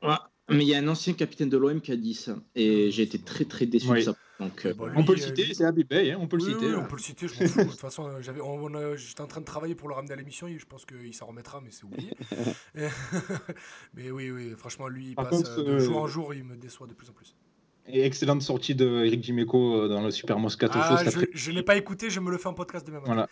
mais il y a un ancien capitaine de l'OM qui a dit ça et j'ai été très très déçu de ça. Donc, euh, on peut le citer, c'est Abib Bey, hein, on peut le citer. on peut le citer, je m'en fous. De toute façon, j'étais en train de travailler pour le ramener à l'émission et je pense qu'il s'en remettra, mais c'est oublié. <laughs> <laughs> mais oui, oui, franchement, lui, il passe de euh, jour en jour, il me déçoit de plus en plus. Et excellente sortie de Eric Dimeco euh, dans le Super Moscato ah, Je, ne l'ai pas écouté, je me le fais en podcast demain matin. Voilà.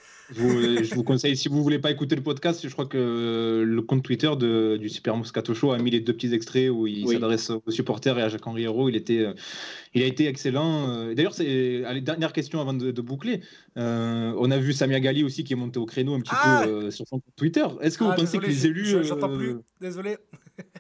Je, vous, conseille, si vous voulez pas écouter le podcast, je crois que le compte Twitter de, du Super Moscato Show a mis les deux petits extraits où il s'adresse aux supporters et à Jacques-Henri Hérault. Il, était, euh, il a été excellent. Euh, d'ailleurs, c'est la dernière question avant de, boucler. on a vu Samia Gali aussi qui est monté au créneau un petit ah peu sur son Twitter. Est-ce que vous ah, pensez que les élus. J'entends plus, désolé.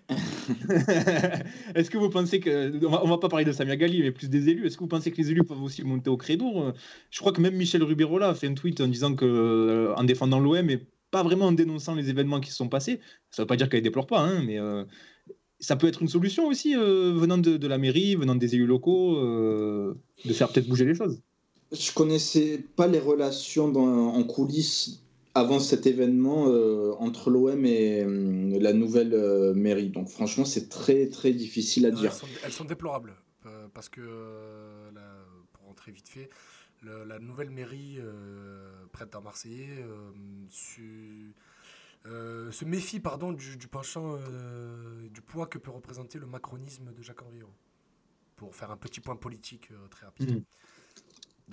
<laughs> Est-ce que vous pensez que. On va, va pas parler de Samia Gali, mais plus des élus. Est-ce que vous pensez que les élus peuvent aussi monter au créneau Je crois que même Michel Rubirola a fait un tweet en disant que, euh, en défendant l'OM et pas vraiment en dénonçant les événements qui se sont passés. Ça ne veut pas dire qu'elle déplore pas, hein, mais euh, ça peut être une solution aussi, euh, venant de, la mairie, venant des élus locaux, de faire peut-être bouger les choses. Je connaissais pas les relations en coulisses avant cet événement euh, entre l'OM et euh, la nouvelle euh, mairie. Donc franchement, c'est très très difficile à dire. Elles sont, déplorables parce que, pour rentrer vite fait, la nouvelle mairie prête à Marseillais se méfie pardon, du, penchant, du poids que peut représenter le macronisme de Jacques Henriot. Pour faire un petit point politique très rapide. Mmh.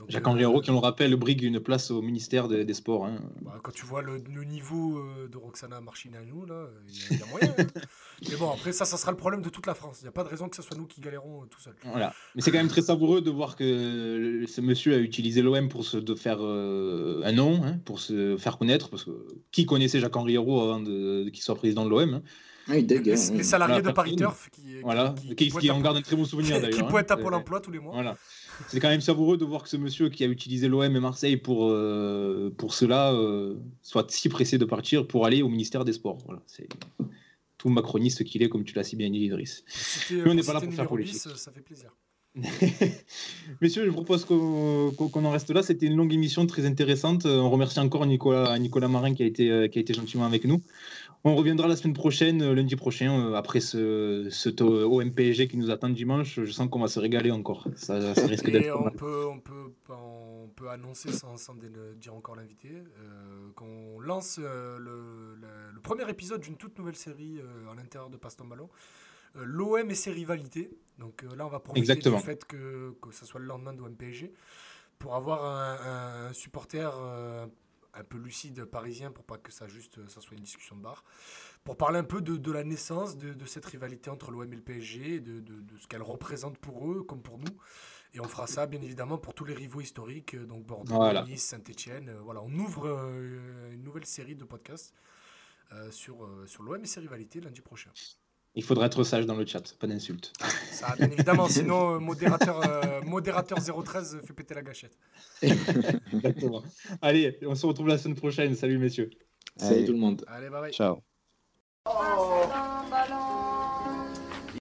Jacques-Henri euh, qui on le rappelle, brigue une place au ministère des, Sports. Hein. Bah, quand tu vois le, niveau euh, de Roxana Marchinanou, là, il y, a moyen. Hein. <laughs> Mais bon, après, ça, ça sera le problème de toute la France. Il n'y a pas de raison que ce soit nous qui galérons euh, tout seuls. Voilà. Mais c'est quand même très savoureux de voir que ce monsieur a utilisé l'OM pour se de faire un nom, hein, pour se faire connaître. Parce que qui connaissait Jacques-Henri avant qu'il soit président de l'OM ah, il les, salariés de Paris Turf qui, voilà. qui, qui, en gardent un très bon souvenir <laughs> d'ailleurs. qui pointent à Pôle emploi tous les mois. Voilà c'est quand même savoureux de voir que ce monsieur qui a utilisé l'OM et Marseille pour, euh, pour cela euh, soit si pressé de partir pour aller au ministère des Sports. Voilà, c'est tout macroniste qu'il est, comme tu l'as si bien dit, Idriss. Mais on n'est pas là pour faire politique. ça fait plaisir. <laughs> Messieurs, je propose qu'on en reste là. C'était une longue émission très intéressante. On remercie encore Nicolas, Nicolas Marin qui a, été, qui a été gentiment avec nous. On reviendra la semaine prochaine, euh, lundi prochain, euh, après ce, ce OMPG qui nous attend dimanche. Je sens qu'on va se régaler encore. Ça, risque d'être. On peut, on, peut, on peut annoncer, sans, sans dire encore l'invité, euh, qu'on lance le, le, premier épisode d'une toute nouvelle série à l'intérieur de Passe ton ballon. L'OM et ses rivalités. Donc là, on va profiter du fait que, que ce soit le lendemain de pour avoir un, un supporter un peu lucide parisien pour pas que ça juste ça soit une discussion de bar. Pour parler un peu de, la naissance de, cette rivalité entre l'OM et le PSG de, de, ce qu'elle représente pour eux comme pour nous. Et on fera ça bien évidemment pour tous les rivaux historiques donc Bordeaux Nice Saint-Etienne euh, voilà. On ouvre euh, une nouvelle série de podcasts euh, sur, sur l'OM et ses rivalités lundi prochain il faudra être sage dans le chat, pas d'insultes. <laughs> Ça, bien évidemment, <laughs> sinon, euh, modérateur, euh, modérateur 013 fait péter la gâchette. <laughs> Exactement. Allez, on se retrouve la semaine prochaine. Salut, messieurs. Salut tout le monde. Allez, bye bye. Ciao. Oh.